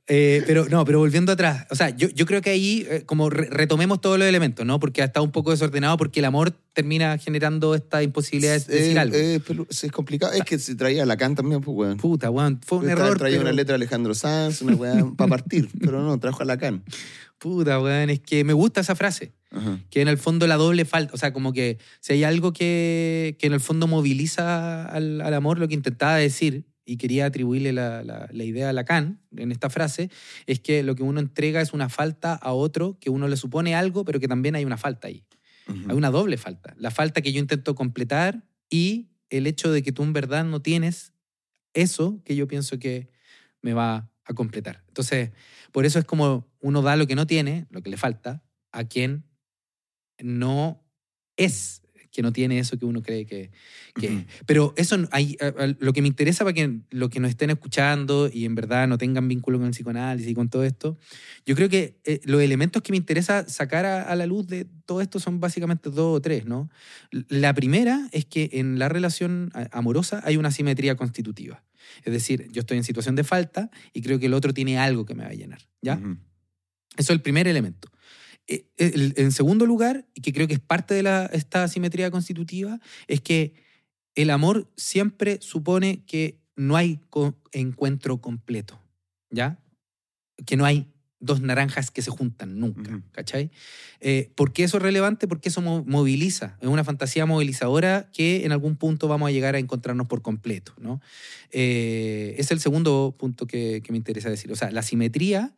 Eh, pero no, pero volviendo atrás, o sea, yo, yo creo que ahí eh, como re- retomemos todos los elementos, ¿no? Porque ha estado un poco desordenado porque el amor termina generando esta imposibilidad de decir Eh, algo. eh, es complicado. Es que se traía Lacan también, pues, weón. Puta, weón, fue un error. Traía pero- una letra de Alejandro Sanz, una weá para partir, pero no, trajo a Lacan. Puta, weón, es que me gusta esa frase. Ajá. Que en el fondo la doble falta, o sea, como que si hay algo que, que en el fondo moviliza al, al amor, lo que intentaba decir, y quería atribuirle la, la- la idea a Lacan en esta frase, es que lo que uno entrega es una falta a otro, que uno le supone algo, pero que también hay una falta ahí. Hay una doble falta. La falta que yo intento completar y el hecho de que tú en verdad no tienes eso que yo pienso que me va a completar. Entonces, por eso es como uno da lo que no tiene, lo que le falta, a quien no es, que no tiene eso que uno cree que, que es. Pero eso, hay, a- a- lo que me interesa para que lo que nos estén escuchando y en verdad no tengan vínculo con el psicoanálisis y con todo esto, yo creo que eh, los elementos que me interesa sacar a, a la luz de todo esto son básicamente dos o tres, ¿no? La primera es que en la relación amorosa hay una simetría constitutiva. Es decir, yo estoy en situación de falta y creo que el otro tiene algo que me va a llenar, ¿ya? Eso es el primer elemento. Eh, En segundo lugar, y que creo que es parte de la, esta simetría constitutiva, es que el amor siempre supone que no hay co- encuentro completo, ¿ya? Que no hay dos naranjas que se juntan nunca, Ujú. ¿cachai? Eh, ¿Por qué eso es relevante? Porque eso mo- moviliza, es una fantasía movilizadora que en algún punto vamos a llegar a encontrarnos por completo, ¿no? Eh, es el segundo punto que, que me interesa decir. O sea, la simetría,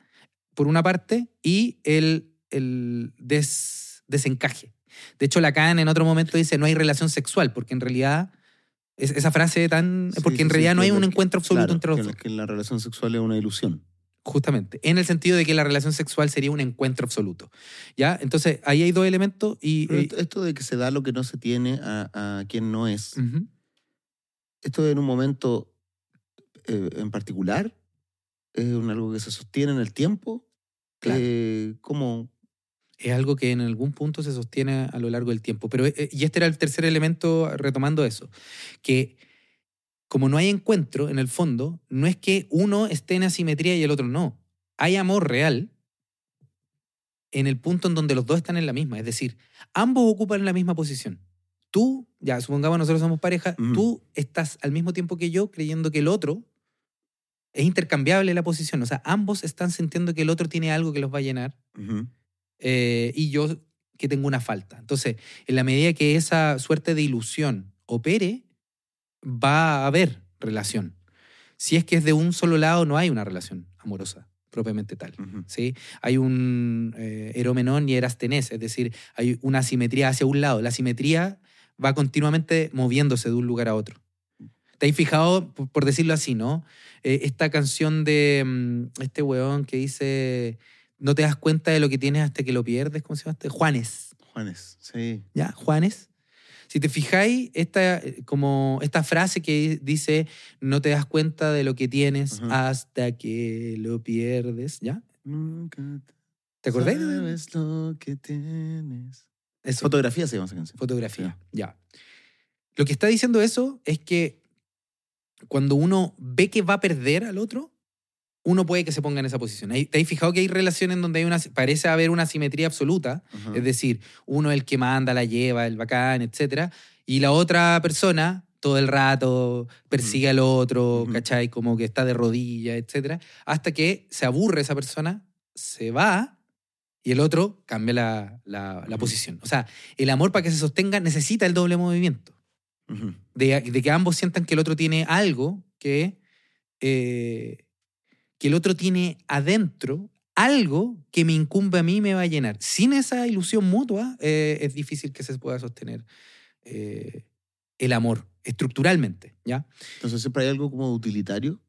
por una parte, y el, el des- desencaje. De hecho, Lacan en otro momento dice no hay relación sexual, porque en realidad, es- esa frase tan... Sí, porque sí, en sí, realidad no que hay un que- encuentro absoluto claro, entre los que, dos. que la relación sexual es una ilusión. Justamente, en el sentido de que la relación sexual sería un encuentro absoluto. ¿Ya? Entonces, ahí hay dos elementos y... Pero eh, esto, de que se da lo que no se tiene a, a quien no es, ujú. esto en un momento eh, en particular, es un algo que se sostiene en el tiempo. Claro. Eh, ¿Cómo? Es algo que en algún punto se sostiene a lo largo del tiempo. Pero, eh, y este era el tercer elemento retomando eso, que como no hay encuentro en el fondo, no es que uno esté en asimetría y el otro no. Hay amor real en el punto en donde los dos están en la misma, es decir, ambos ocupan la misma posición. Tú, ya supongamos nosotros somos pareja, Ujú. tú estás al mismo tiempo que yo creyendo que el otro es intercambiable la posición, o sea, ambos están sintiendo que el otro tiene algo que los va a llenar Ujú. Eh, y yo que tengo una falta. Entonces, en la medida que esa suerte de ilusión opere, va a haber relación. Si es que es de un solo lado, no hay una relación amorosa propiamente tal. ¿sí? Hay un eh, eromenón y erastenés, es decir, hay una simetría hacia un lado. La simetría va continuamente moviéndose de un lugar a otro. ¿Te has fijado, por por decirlo así, no? Eh, esta canción de mm, este weón que dice, no te das cuenta de lo que tienes hasta que lo pierdes, ¿cómo se llama? este? Juanes. Juanes, sí. ¿ya? Juanes. Si te fijáis, esta, como esta frase que dice, no te das cuenta de lo que tienes Ajá. hasta que lo pierdes, ¿ya? Nunca ¿Te acordáis? de- Sabes lo que tienes. Eso, Fotografía se llama esa canción. fotografía, ya. Lo que está diciendo eso es que cuando uno ve que va a perder al otro, uno puede que se ponga en esa posición. ¿Te has fijado que hay relaciones en donde hay una, parece haber una simetría absoluta? Es decir, uno es el que manda, la lleva, el bacán, etc. Y la otra persona todo el rato persigue al otro. ¿cachai? Como que está de rodillas, etc. Hasta que se aburre esa persona, se va y el otro cambia la, la- posición. O sea, el amor para que se sostenga necesita el doble movimiento. De, de que ambos sientan que el otro tiene algo que, eh, que el otro tiene adentro, algo que me incumbe a mí y me va a llenar. Sin esa ilusión mutua, eh, es difícil que se pueda sostener eh, el amor estructuralmente, ¿ya? Entonces siempre hay algo como utilitario.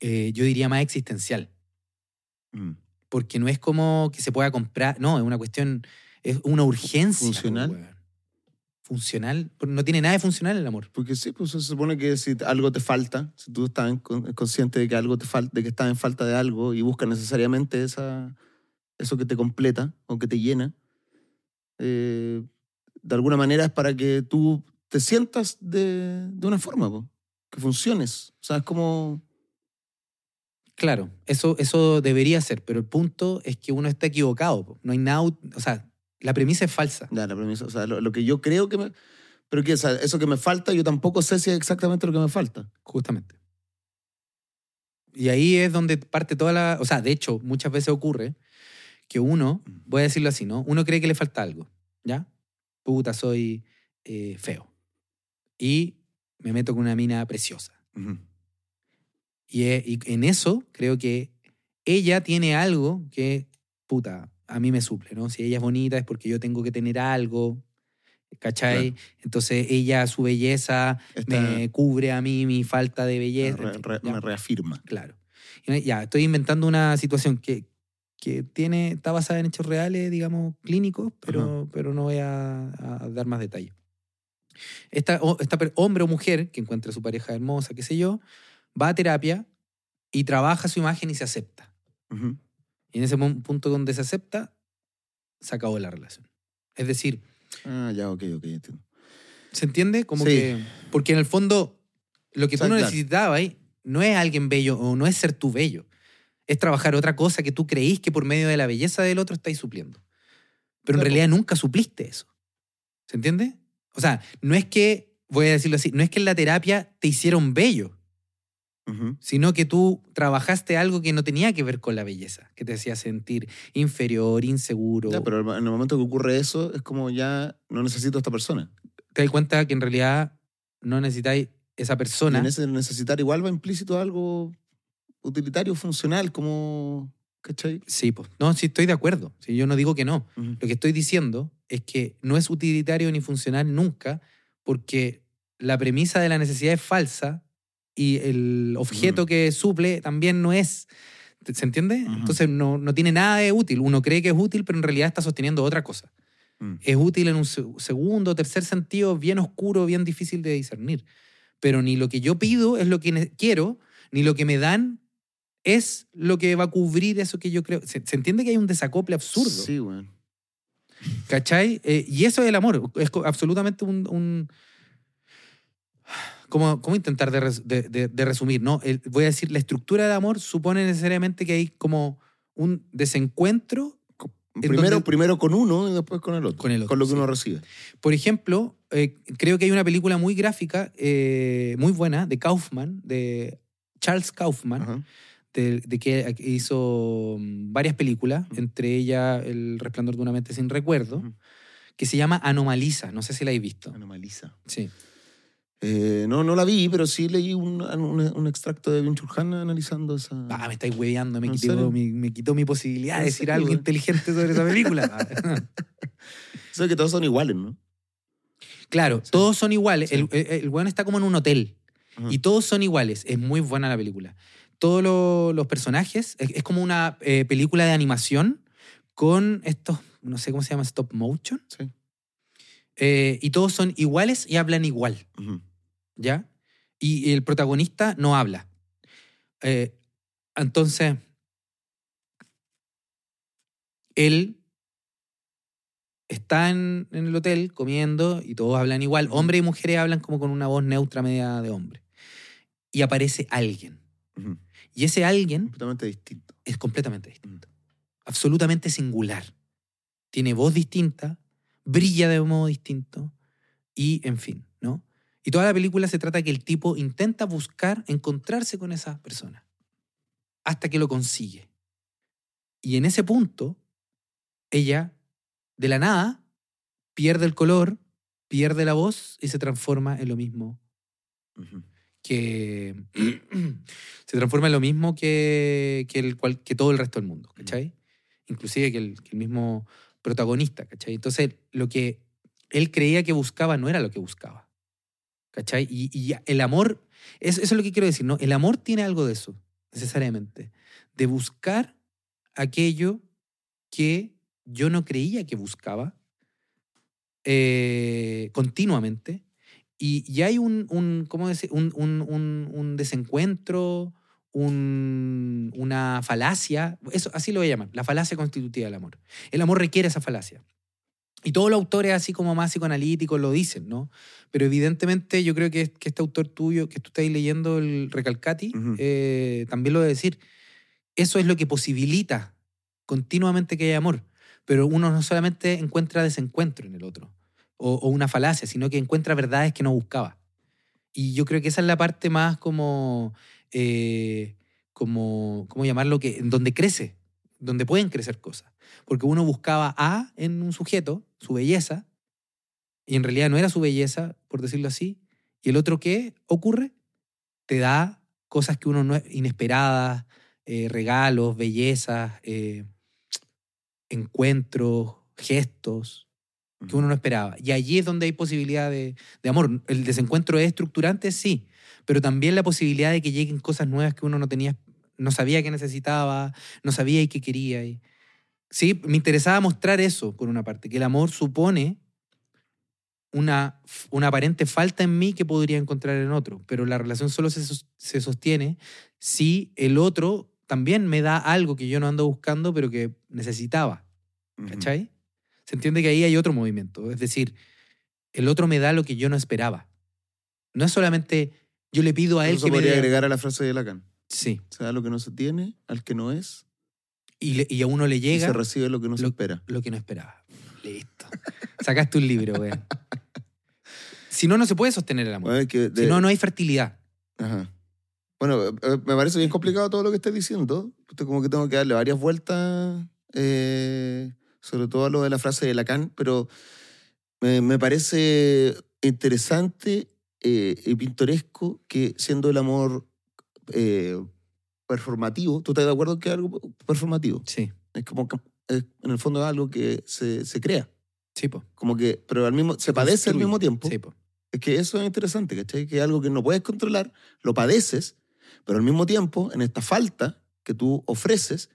Eh, yo diría más existencial, Mm. porque no es como que se pueda comprar, no, es una cuestión, es una urgencia. Funcional. Funcional, no tiene nada de funcional el amor. Porque sí, pues se supone que si algo te falta, si tú estás en- con- consciente de que algo te falta, de que estás en falta de algo y buscas necesariamente esa, eso que te completa o que te llena, eh, de alguna manera es para que tú te sientas de, de una forma, po, que funciones. O sea, es como... Claro, eso, eso debería ser, pero el punto es que uno está equivocado. po. No hay nada, o sea, la premisa es falsa. Ya, la premisa, o sea, lo, lo que yo creo que me... Pero que o sea, eso que me falta, yo tampoco sé si es exactamente lo que me falta. Justamente. Y ahí es donde parte toda la... O sea, de hecho, muchas veces ocurre que uno, voy a decirlo así, ¿no? Uno cree que le falta algo, ¿ya? Puta, soy eh, feo. Y me meto con una mina preciosa. Y, eh, y en eso creo que ella tiene algo que, puta, a mí me suple, ¿no? Si ella es bonita es porque yo tengo que tener algo, ¿cachai? Entonces ella, su belleza, me cubre a mí mi falta de belleza. re- re- me reafirma. Claro. Ya, estoy inventando una situación que, que tiene, está basada en hechos reales, digamos, clínicos, pero, pero no voy a, a dar más detalle. Esta, hombre o mujer que encuentra a su pareja hermosa, qué sé yo, va a terapia y trabaja su imagen y se acepta. Ujú. Y en ese pu- punto donde se acepta, se acabó la relación. Es decir, Ah, ya, ok, ok, entiendo. ¿se entiende? Como Sí. que. Porque en el fondo, lo que O sea, tú no claro. necesitabas ahí no es alguien bello o no es ser tú bello. Es trabajar otra cosa que tú creís que por medio de la belleza del otro estáis supliendo. Pero en realidad nunca supliste eso. ¿Se entiende? O sea, no es que, voy a decirlo así, no es que en la terapia te hicieron bello, Sino que tú trabajaste algo que no tenía que ver con la belleza, que te hacía sentir inferior, inseguro. Ya, pero en el momento que ocurre eso, es como ya no necesito a esta persona. Te das cuenta que en realidad no necesitáis esa Y persona. en ese necesitar igual va implícito algo utilitario, funcional, como. ¿Cachai? Sí, pues. No, sí estoy de acuerdo. Sí, yo no digo que no. Lo que estoy diciendo es que no es utilitario ni funcional nunca porque la premisa de la necesidad es falsa y el objeto Mm. que suple también no es. ¿Se entiende? Ujú. Entonces no, no tiene nada de útil. Uno cree que es útil, pero en realidad está sosteniendo otra cosa. Mm. Es útil en un se- segundo, tercer sentido, bien oscuro, bien difícil de discernir. Pero ni lo que yo pido es lo que quiero, ni lo que me dan es lo que va a cubrir eso que yo creo. ¿Se, se entiende que hay un desacople absurdo? Sí, weón. ¿Cachai? Eh, y eso es el amor. Es absolutamente un... un- ¿Cómo, cómo intentar de, res- de- de- de resumir? ¿no? El- voy a decir, la estructura del amor supone necesariamente que hay como un desencuentro. En Primero, donde- primero con uno y después con el otro. Con el otro, Con lo que sí. uno recibe. Por ejemplo, eh, creo que hay una película muy gráfica, eh, muy buena, de Kaufman, de Charles Kaufman, Ajá. de, de que hizo mm, varias películas, entre ellas El resplandor de una mente sin recuerdo, que se llama Anomaliza. No sé si la habéis visto. Anomaliza. Sí. Eh, no, no la vi, pero sí leí un, un, un extracto de Bin Churhan analizando esa. Ah, me estáis hueveando, me ¿En quitó mi, me quitó mi posibilidad de ¿En decir algo inteligente sobre esa película. Ah. Sé que todos son iguales, ¿no? claro, Sí. todos son iguales. Sí. El, el, el weón está como en un hotel. Ajá. Y todos son iguales. Es muy buena la película. Todos lo- los personajes, es, es como una eh, película de animación con estos, no sé cómo se llama, stop motion. Sí. Eh, y todos son iguales y hablan igual. ¿Ya? Y el protagonista no habla. Eh, entonces, él está en, en el hotel comiendo y todos hablan igual. Hombres y mujeres hablan como con una voz neutra media de hombre. Y aparece alguien. Y ese alguien Completamente distinto. es completamente distinto. Absolutamente singular. Tiene voz distinta, brilla de modo distinto y, en fin. Y toda la película se trata que el tipo intenta buscar encontrarse con esa persona hasta que lo consigue. Y en ese punto, ella, de la nada, pierde el color, pierde la voz y se transforma en lo mismo que se transforma en lo mismo que, que, el, cual- que todo el resto del mundo, ¿cachai? Inclusive que el, que el mismo protagonista, ¿cachai? Entonces, lo que él creía que buscaba no era lo que buscaba, ¿cachai? Y, el amor, eso, eso es lo que quiero decir, ¿no? El amor tiene algo de eso, necesariamente, de buscar aquello que yo no creía que buscaba eh, continuamente y, y hay un, un, ¿cómo decir? Un, un, un- desencuentro, un- una falacia, eso, así lo voy a llamar, la falacia constitutiva del amor. El amor requiere esa falacia. Y todos los autores así como más psicoanalíticos lo dicen, ¿no? Pero evidentemente yo creo que, que este autor tuyo, que tú estás leyendo, el Recalcati, Ujú. eh, también lo debe decir. Eso es lo que posibilita continuamente que haya amor. Pero uno no solamente encuentra desencuentro en el otro o, o una falacia, sino que encuentra verdades que no buscaba. Y yo creo que esa es la parte más como, eh, como ¿cómo llamarlo? Que, en donde crece, donde pueden crecer cosas. Porque uno buscaba A en un sujeto, su belleza, y en realidad no era su belleza, por decirlo así. Y el otro, ¿qué ocurre? Te da cosas que uno no inesperadas, eh, regalos, bellezas, eh, encuentros, gestos que uno no esperaba. Y allí es donde hay posibilidad de, de amor. El desencuentro es estructurante, sí, pero también la posibilidad de que lleguen cosas nuevas que uno no tenía, no sabía que necesitaba, no sabía y que quería. Y, sí, me interesaba mostrar eso, por una parte, que el amor supone una, una aparente falta en mí que podría encontrar en otro, pero la relación solo se, se sostiene si el otro también me da algo que yo no ando buscando, pero que necesitaba. ¿Cachai? Se entiende que ahí hay otro movimiento. Es decir, el otro me da lo que yo no esperaba. No es solamente yo le pido a él Eso que me podría dé. agregar a la frase de Lacan. Sí. Se da lo que no se tiene, al que no es, Y, le- y a uno le y llega se recibe lo que no se lo- espera. lo que no esperaba. Listo. Sacaste un libro, güey. Si no, no se puede sostener el amor. Bueno, es que de- Si no, no hay fertilidad. Ajá. Bueno, eh, me parece bien complicado todo lo que estás diciendo. Como que tengo que darle varias vueltas, eh, sobre todo a lo de la frase de Lacan, pero me, me parece interesante eh, y pintoresco que siendo el amor eh, performativo, ¿tú estás de acuerdo que es algo performativo? Sí. Es como que es- en el fondo es algo que se, se crea, Sí, po. como que, pero al mismo, se, padece al mismo tiempo. Sí, po. Es que eso es interesante, ¿cachai? Que es algo que no puedes controlar, lo padeces, pero al mismo tiempo, en esta falta que tú ofreces,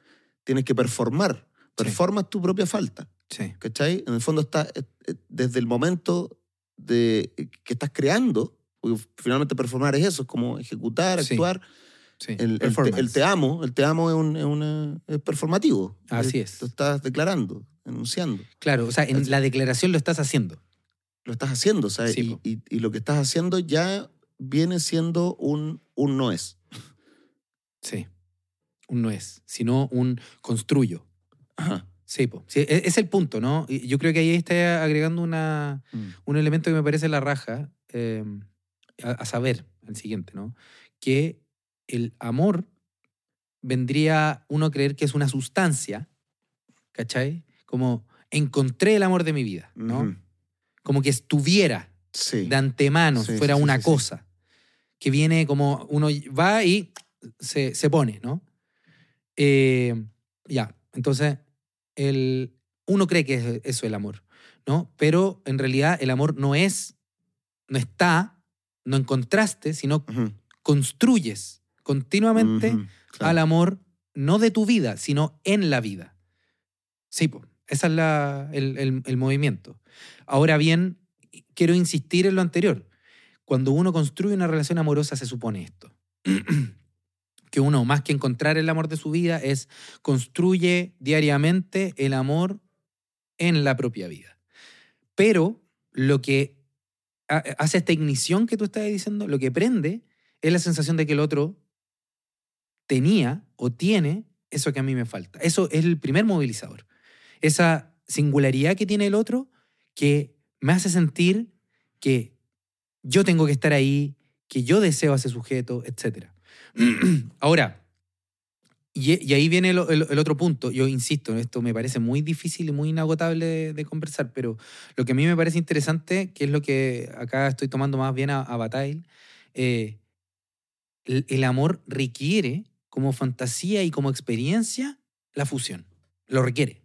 tienes que performar. Performas tu propia falta, Sí. ¿cachai? En el fondo está eh, eh, desde el momento de que estás creando, porque finalmente performar es eso, es como ejecutar, Sí. actuar. sí. El, el te, Performance. el te amo, el te amo es, un, es una- es performativo. Así es. Lo estás declarando, enunciando. Claro, o sea, en la declaración lo estás haciendo. lo estás haciendo, o sea, Sí, y, y- y lo que estás haciendo ya viene siendo un, un no es. Sí. Un no es, sino un construyo. Ajá. Sí, po. Sí, e- es el punto, ¿no? Yo creo que ahí está agregando una, un elemento que me parece la raja, eh, a, a saber, el siguiente, ¿no? Que el amor vendría uno a creer que es una sustancia, ¿cachai? Como encontré el amor de mi vida, ¿no? Como que estuviera Sí. de antemano, Sí, fuera sí, una cosa, que viene como uno va y se, se pone, ¿no? Eh, ya, entonces el, uno cree que es eso el amor, ¿no? Pero en realidad el amor no es, no está, no encontraste, sino construyes continuamente claro. al amor, no de tu vida, sino en la vida. Sí, po, ese es la- el, el- el movimiento. Ahora bien, quiero insistir en lo anterior. Cuando uno construye una relación amorosa se supone esto. que uno, más que encontrar el amor de su vida, es construye diariamente el amor en la propia vida. Pero lo que ha- hace esta ignición que tú estás diciendo, lo que prende es la sensación de que el otro tenía o tiene eso que a mí me falta. Eso es el primer movilizador. Esa singularidad que tiene el otro que me hace sentir que yo tengo que estar ahí, que yo deseo a ese sujeto, etc. Ahora, y, y ahí viene el, otro punto. Yo insisto, esto me parece muy difícil y muy inagotable de, de conversar, pero lo que a mí me parece interesante, que es lo que acá estoy tomando más bien a, Bataille, eh, el amor requiere como fantasía y como experiencia la fusión. Lo requiere.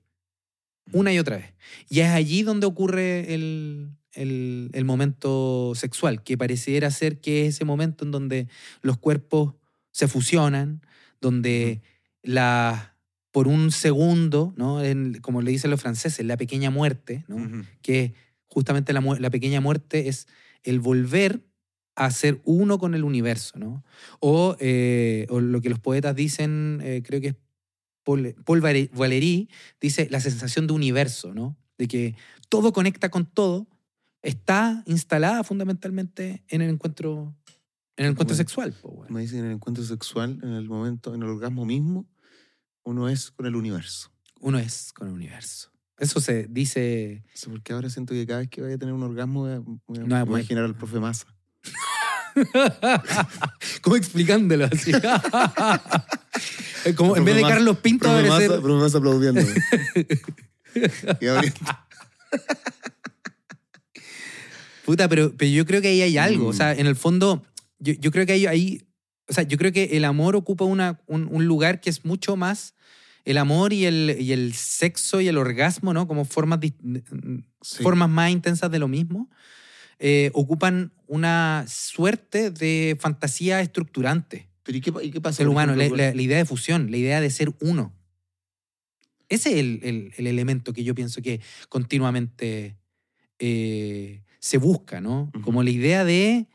Una y otra vez. Y es allí donde ocurre el, el- el momento sexual, que pareciera ser que es ese momento en donde los cuerpos se fusionan, donde la, por un segundo, ¿no? En- como le dicen los franceses, la pequeña muerte, ¿no? Que justamente la, la pequeñña muerte es el volver a ser uno con el universo, ¿no? O, eh, o lo que los poetas dicen, eh, creo que es Paul, Valéry, dice la sensación de universo, ¿no? De que todo conecta con todo, está instalada fundamentalmente en el encuentro, en el encuentro sexual. po. Me dicen en el encuentro sexual, en el momento, en el orgasmo mismo, uno es con el universo. Uno es con el universo. Eso se dice. No sé por qué ahora siento que cada vez que vaya a tener un orgasmo voy a, voy a No imaginar al profe Massa. ¿Cómo explicándolo así? Como en vez de Carlos Pinto, Profe debe ser. Massa, profe Massa aplaudiendo. y. Puta, pero, pero yo creo que ahí hay algo. Mm. O sea, en el fondo, yo, yo creo que hay, ahí. O sea, yo creo que el amor ocupa una, un, un lugar que es mucho más. El amor y el, y el sexo y el orgasmo, ¿no? Como formas, Sí. formas más intensas de lo mismo. Eh, ocupan una suerte de fantasía estructurante. Pero ¿y qué, y qué pasa? por humano, ejemplo, la, con- la- la idea de fusión, la idea de ser uno. Ese es el, el- el elemento que yo pienso que continuamente eh, se busca, ¿no? Como la idea de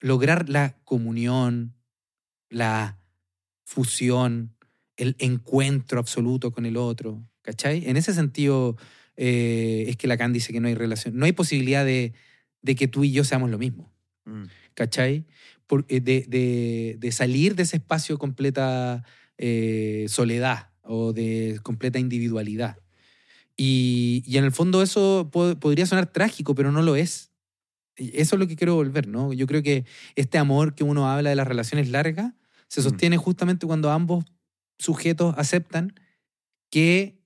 lograr la comunión, la fusión, el encuentro absoluto con el otro, ¿cachai? En ese sentido eh, es que Lacan dice que no hay relación, no hay posibilidad de, de que tú y yo seamos lo mismo. Mm. ¿cachai? Por- eh, de, de- de salir de ese espacio de completa eh, soledad o de completa individualidad. Y, y en el fondo eso po- podría sonar trágico, pero no lo es. Eso es lo que quiero volver, ¿no? Yo creo que este amor que uno habla de las relaciones largas se Mm. sostiene justamente cuando ambos sujetos aceptan que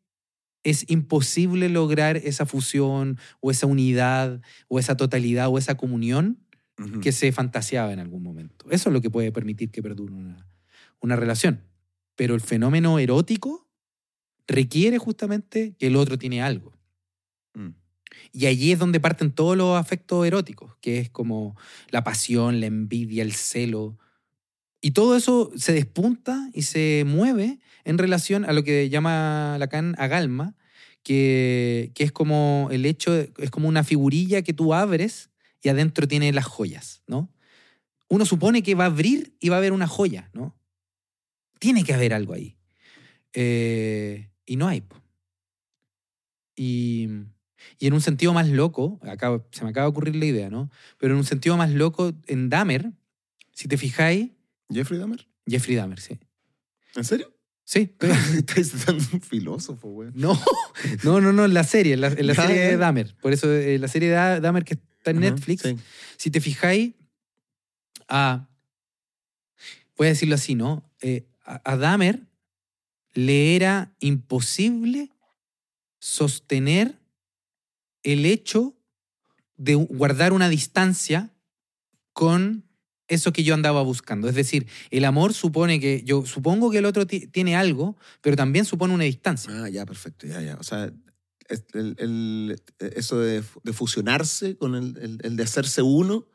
es imposible lograr esa fusión o esa unidad o esa totalidad o esa comunión que se fantaseaba en algún momento. Eso es lo que puede permitir que perdure una, una relación. Pero el fenómeno erótico requiere justamente que el otro tiene algo. Mm. Y allí es donde parten todos los afectos eróticos, que es como la pasión, la envidia, el celo. Y todo eso se despunta y se mueve en relación a lo que llama Lacan agalma, que, que es como el hecho, es como una figurilla que tú abres y adentro tiene las joyas, ¿no? Uno supone que va a abrir y va a haber una joya, ¿no? Tiene que haber algo ahí. Eh, y no hay. Y, y en un sentido más loco, se me acaba de ocurrir la idea, ¿no? Pero en un sentido más loco, en Dahmer, si te fijáis, ¿Jeffrey Dahmer? Jeffrey Dahmer, sí. ¿En serio? Sí, pero- Estás dando un filósofo, güey. no, no, no, no, en la serie, en la, en la Ya, serie de. Dahmer. Por eso, eh, la serie de Da- Dahmer que está en Netflix, sí. si te fijáis, a, voy a decirlo así, ¿no? Eh, a, a Dahmer le era imposible sostener el hecho de guardar una distancia con eso que yo andaba buscando. Es decir, el amor supone que, yo supongo que el otro ti- tiene algo, pero también supone una distancia. Ah, ya, perfecto, ya, ya. O sea, el- el- eso de, de fusionarse con el, el- el de hacerse uno,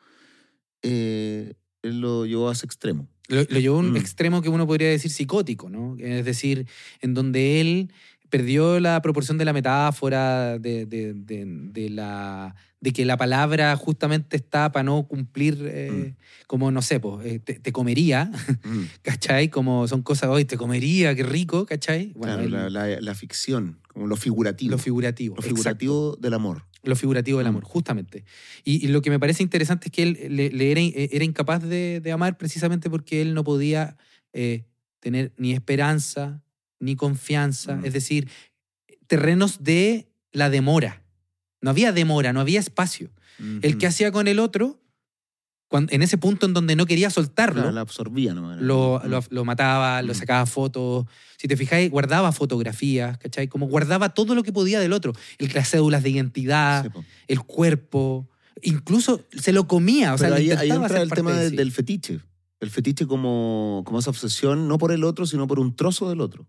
eh, él lo llevó a ese extremo. Lo, lo llevó a un Mm. extremo que uno podría decir psicótico, ¿no? Es decir, en donde él perdió la proporción de la metáfora, de, de- de- de la, de que la palabra justamente está para no cumplir, eh, como, no sé, pues, eh, te, te comería, Mm. ¿cachai? Como son cosas, hoy te comería, qué rico, ¿cachai? Bueno, claro, la, la- la ficción, como lo figurativo. lo figurativo. Lo exacto. figurativo del amor. Lo figurativo del Mm. amor, justamente. Y, y lo que me parece interesante es que él le, le era, era incapaz de, de amar precisamente porque él no podía eh, tener ni esperanza, ni confianza, Mm. es decir, terrenos de la demora. No había demora, no había espacio. El que hacía con el otro, cuando, en ese punto en donde no quería soltarlo, Claro, la absorbía nomás. lo, lo, lo mataba, lo sacaba fotos. Si te fijáis, guardaba fotografías, ¿cachai? Como guardaba todo lo que podía del otro. El, las cédulas de identidad, el cuerpo, incluso se lo comía, o sea, Pero ahí, entra el tema de del, sí. del fetiche. El fetiche como, como esa obsesión, no por el otro, sino por un trozo del otro.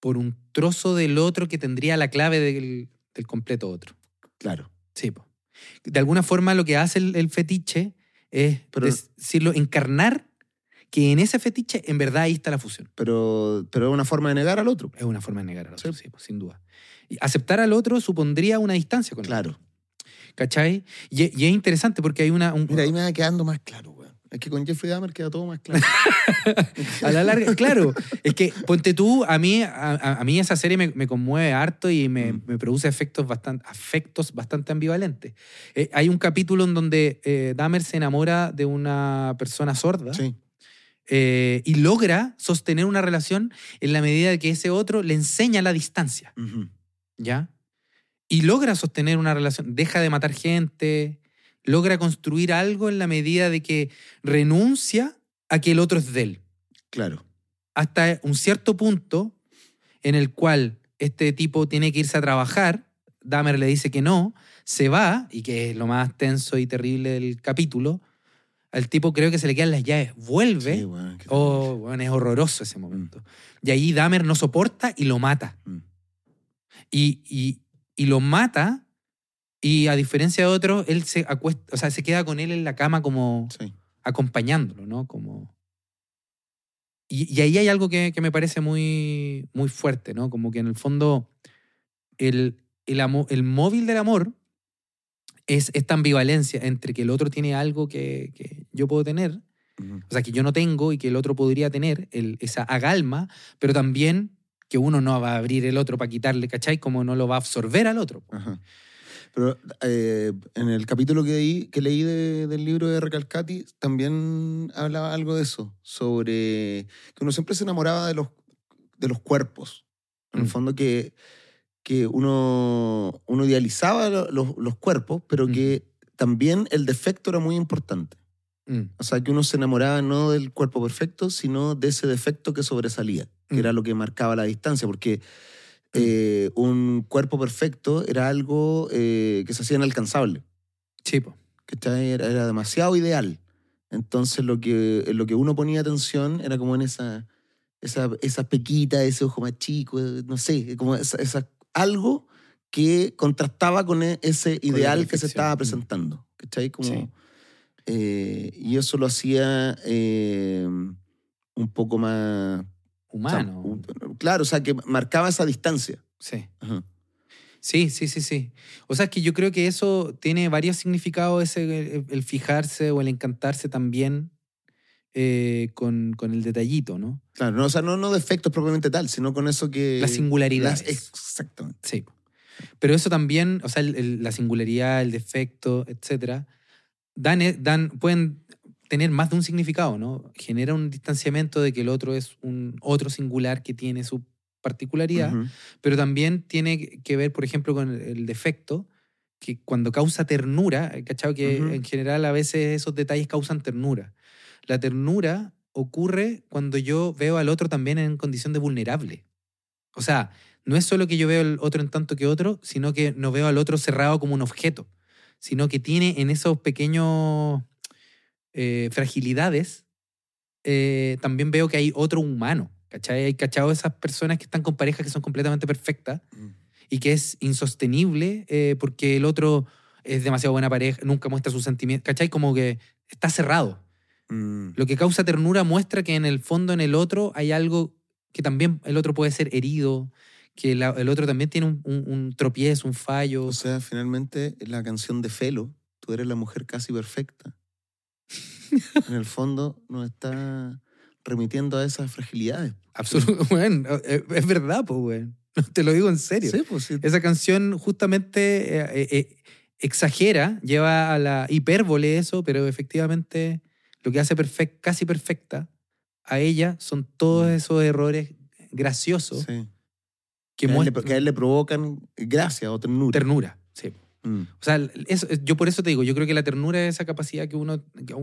Por un trozo del otro que tendría la clave del, del completo otro. Claro. Sí, po. De alguna forma lo que hace el, el fetiche es Pero- decirlo, encarnar que en ese fetiche en verdad ahí está la fusión. Pero, pero es una forma de negar al otro. Es una forma de negar al otro, Sí. sí, po, sin duda. Y aceptar al otro supondría una distancia con el otro. Claro. ¿Cachai? Y, y es interesante porque hay una... un- Mira, ahí me va quedando más claro. Es que con Jeffrey Dahmer queda todo más claro. a la larga, claro. Es que, ponte tú, a mí, a, a mí esa serie me, me, conmueve harto y me, Mm. me produce efectos bastante, afectos bastante ambivalentes. Eh, hay un capítulo en donde eh, Dahmer se enamora de una persona sorda sí. eh, y logra sostener una relación en la medida de que ese otro le enseña la distancia. ¿ya? Y logra sostener una relación, deja de matar gente, logra construir algo en la medida de que renuncia a que el otro es de él Claro. hasta un cierto punto en el cual este tipo tiene que irse a trabajar, Dahmer le dice que no, se va, y que es lo más tenso y terrible del capítulo, al tipo creo que se le quedan las llaves, vuelve, Sí, oh, bueno, es horroroso ese momento. Y ahí Dahmer no soporta y lo mata. Mm. Y, y- y lo mata, y a diferencia de otros, él se acuesta, o sea, se queda con él en la cama como Sí. acompañándolo, ¿no? Como... Y, y ahí hay algo que, que me parece muy, muy fuerte, ¿no? Como que en el fondo el, el, amo- el móvil del amor es esta ambivalencia entre que el otro tiene algo que, que yo puedo tener, Ujú. o sea, que yo no tengo y que el otro podría tener, el, esa agalma, pero también que uno no va a abrir el otro para quitarle, ¿cachai? Como no lo va a absorber al otro. Ajá. Pero eh, en el capítulo que, leí- que leí de- del libro de Recalcati también hablaba algo de eso, sobre que uno siempre se enamoraba de los, de los cuerpos. En el Mm. fondo que, que uno, uno idealizaba lo- los, los cuerpos, pero Mm. que también el defecto era muy importante. Mm, O sea, que uno se enamoraba no del cuerpo perfecto, sino de ese defecto que sobresalía, que Mm. era lo que marcaba la distancia, porque eh, un cuerpo perfecto era algo eh, que se hacía inalcanzable, Sí, po. ¿cachai? Era, era demasiado ideal. Entonces lo que, lo que uno ponía atención era como en esa, esa, esa pequita, ese ojo más chico, eh, no sé, como esa, esa- algo que contrastaba con e- ese ideal que se estaba Mm. presentando, ¿cachai? Como, Sí. eh, y eso lo hacía un poco más... o sea, Humano. claro, o sea, que marcaba esa distancia. sí. Ajá. Sí, sí, sí, sí. O sea, es que yo creo que eso tiene varios significados, ese, el, el fijarse o el encantarse también eh, con, con el detallito, ¿no? Claro, no, o sea, no, no defectos propiamente tal, sino con eso que... Las singularidades. las- exactamente. Sí. Pero eso también, o sea, el- el- la singularidad, el defecto, etcétera, dan, e- dan, pueden tener más de un significado, ¿no? Genera un distanciamiento de que el otro es un otro singular que tiene su particularidad, pero también tiene que ver, por ejemplo, con el- defecto, que cuando causa ternura, ¿cachado? Que en general a veces esos detalles causan ternura. La ternura ocurre cuando yo veo al otro también en condición de vulnerable. O sea, no es solo que yo veo al otro en tanto que otro, sino que no veo al otro cerrado como un objeto, sino que tiene en esos pequeños eh, fragilidades, eh, también veo que hay otro humano. ¿Cachai? Hay cachado esas personas que están con parejas que son completamente perfectas Mm. y que es insostenible eh, porque el otro es demasiado buena pareja, nunca muestra sus sentimientos, ¿cachai? Como que está cerrado. Mm. Lo que causa ternura muestra que en el fondo, en el otro, hay algo que también el otro puede ser herido, que la- el otro también tiene un, un- un tropiezo, un fallo. O sea, finalmente la canción de Felo, tú eres la mujer casi perfecta. En el fondo nos está remitiendo a esas fragilidades. Absoluto, bueno, es, verdad, pues, weón. Te lo digo en serio. Sí, pues sí. Esa canción justamente eh, eh, eh, exagera, lleva a la hipérbole eso, pero efectivamente lo que hace casi perfecta a ella son todos Mm. esos errores graciosos Sí. que Que a, él le, que a él le provocan gracia o ternura. ternura. Sí. Mm. O sea, eso- yo por eso te digo, yo creo que la ternura es esa capacidad que uno,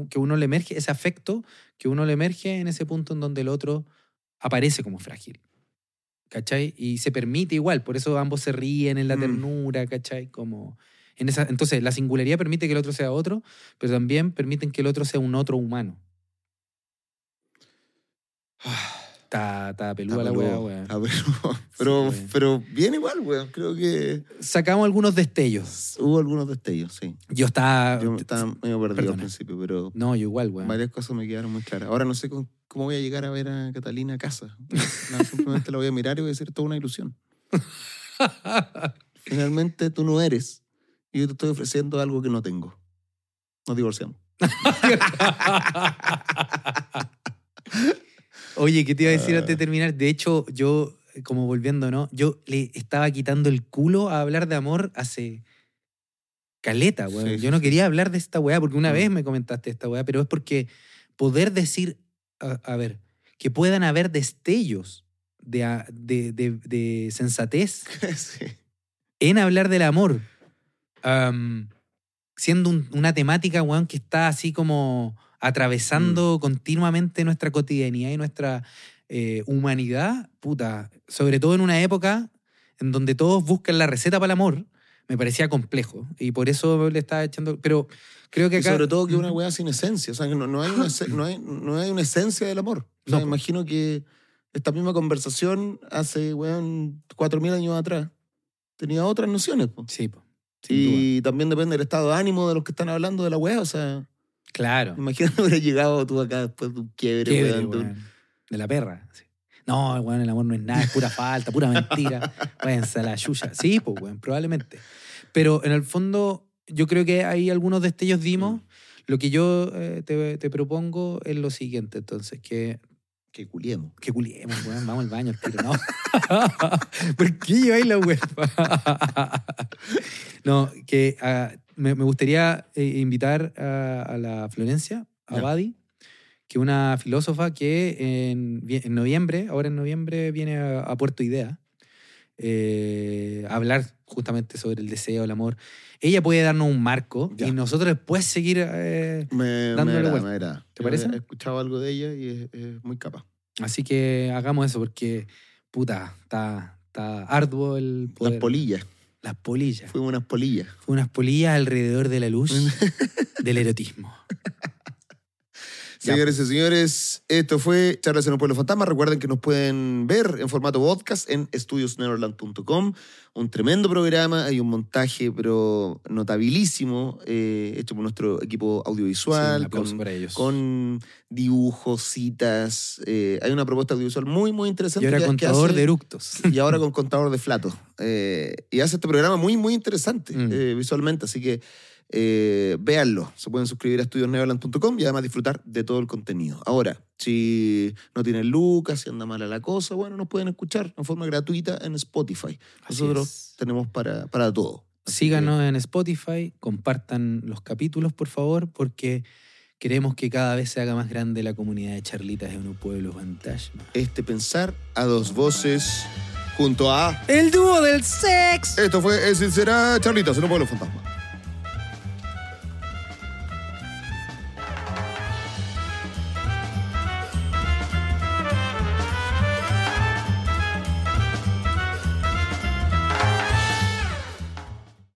que uno le emerge, ese afecto que uno le emerge en ese punto en donde el otro aparece como frágil. ¿Cachai? Y se permite igual, por eso ambos se ríen en la Mm. ternura, ¿cachai? Como en esa, entonces, la singularidad permite que el otro sea otro, pero también permiten que el otro sea un otro humano. Está, está peluda la weá, weón. está. Pero, weón. pero bien igual, weón. Creo que Sacamos algunos destellos. hubo algunos destellos, sí. Yo estaba... Yo estaba medio perdido al principio, pero No, yo igual, weón. varias cosas me quedaron muy claras. Ahora no sé cómo, cómo voy a llegar a ver a Catalina a casa. No, simplemente la voy a mirar y voy a decir toda una ilusión. Finalmente tú no eres y yo te estoy ofreciendo algo que no tengo. Nos divorciamos. Oye, ¿qué te iba a decir antes de terminar? De hecho, yo, como volviendo, ¿no? Yo le estaba quitando el culo a hablar de amor hace caleta, weón. Sí, yo no quería hablar de esta weá porque una Mm. vez me comentaste esta weá, pero es porque poder decir, a, a ver, que puedan haber destellos de, de, de- de sensatez Sí. en hablar del amor, am, siendo un- una temática, weón, que está así como Mm. atravesando continuamente nuestra cotidianidad y nuestra eh, humanidad, puta, sobre todo en una época en donde todos buscan la receta para el amor, me parecía complejo y por eso le estaba echando, pero creo que Y acá... sobre todo que una weá sin esencia. O sea, que no, no hay, una, no, hay, no hay una esencia del amor. O sea, No, imagino que esta misma conversación hace, weón, 4.000 años atrás tenía otras nociones. po. Sí, po, duda. Y también depende del estado de ánimo de los que están hablando de la weá. O sea, Claro. imagínate hubiera llegado tú acá después de un quiebre, Quiebre, weón, de un- weón. De la perra. sí. No, weón, el amor no es nada, es pura falta, pura mentira. Váyanse a la yuya. Sí, pues, weón, probablemente. Pero en el fondo, yo creo que hay algunos destellos dimos. Mm. Lo que yo eh, te, te propongo es lo siguiente, entonces, que, Que culiemos. que culiemos, weón, vamos al baño al tiro, ¿no? ¿Por qué lleváis la weón? no, que ah, me, me gustaría eh, invitar a, a la Florencia, a. Badi, que una filósofa que en, en noviembre, ahora en noviembre, viene a, a Puerto Idea eh, a hablar justamente sobre el deseo, el amor. Ella puede darnos un marco Ya. y nosotros después seguir... eh, Me, me Dándole agrada, vuelta. me agrada. ¿Te parece? He escuchado algo de ella y es, es muy capaz. así que hagamos eso porque, puta, está, está arduo el poder. Las polillas. Las polillas. Fuimos unas polillas. Fue unas polillas alrededor de la luz del erotismo. Señores y señores, esto fue Charlas en un Pueblo Fantasma. Recuerden que nos pueden ver en formato podcast en estudiosneverland.com. Un tremendo programa, hay un montaje, pero notabilísimo, eh, hecho por nuestro equipo Sí, audiovisual, aplauso con, para ellos. con dibujos, citas. eh, hay una propuesta audiovisual muy, muy interesante. y ahora que- que contador hace- de eructos. y ahora con contador de flatos. Eh, y hace este programa muy, muy interesante Mm. visualmente, así que eh, véanlo. Se pueden suscribir a estudiosneverland.com y además disfrutar de todo el contenido. Ahora, si no tienen lucas, si anda mala la cosa, bueno, nos pueden escuchar en forma gratuita en Spotify. Nosotros es. tenemos para, para todo. Así Síganos en Spotify, compartan los capítulos, por favor, porque queremos que cada vez se haga más grande la comunidad de charlitas en un pueblo fantasma. Este pensar a dos voces junto a... El dúo del sex. Esto fue Es Será Charlitas en un pueblo fantasma.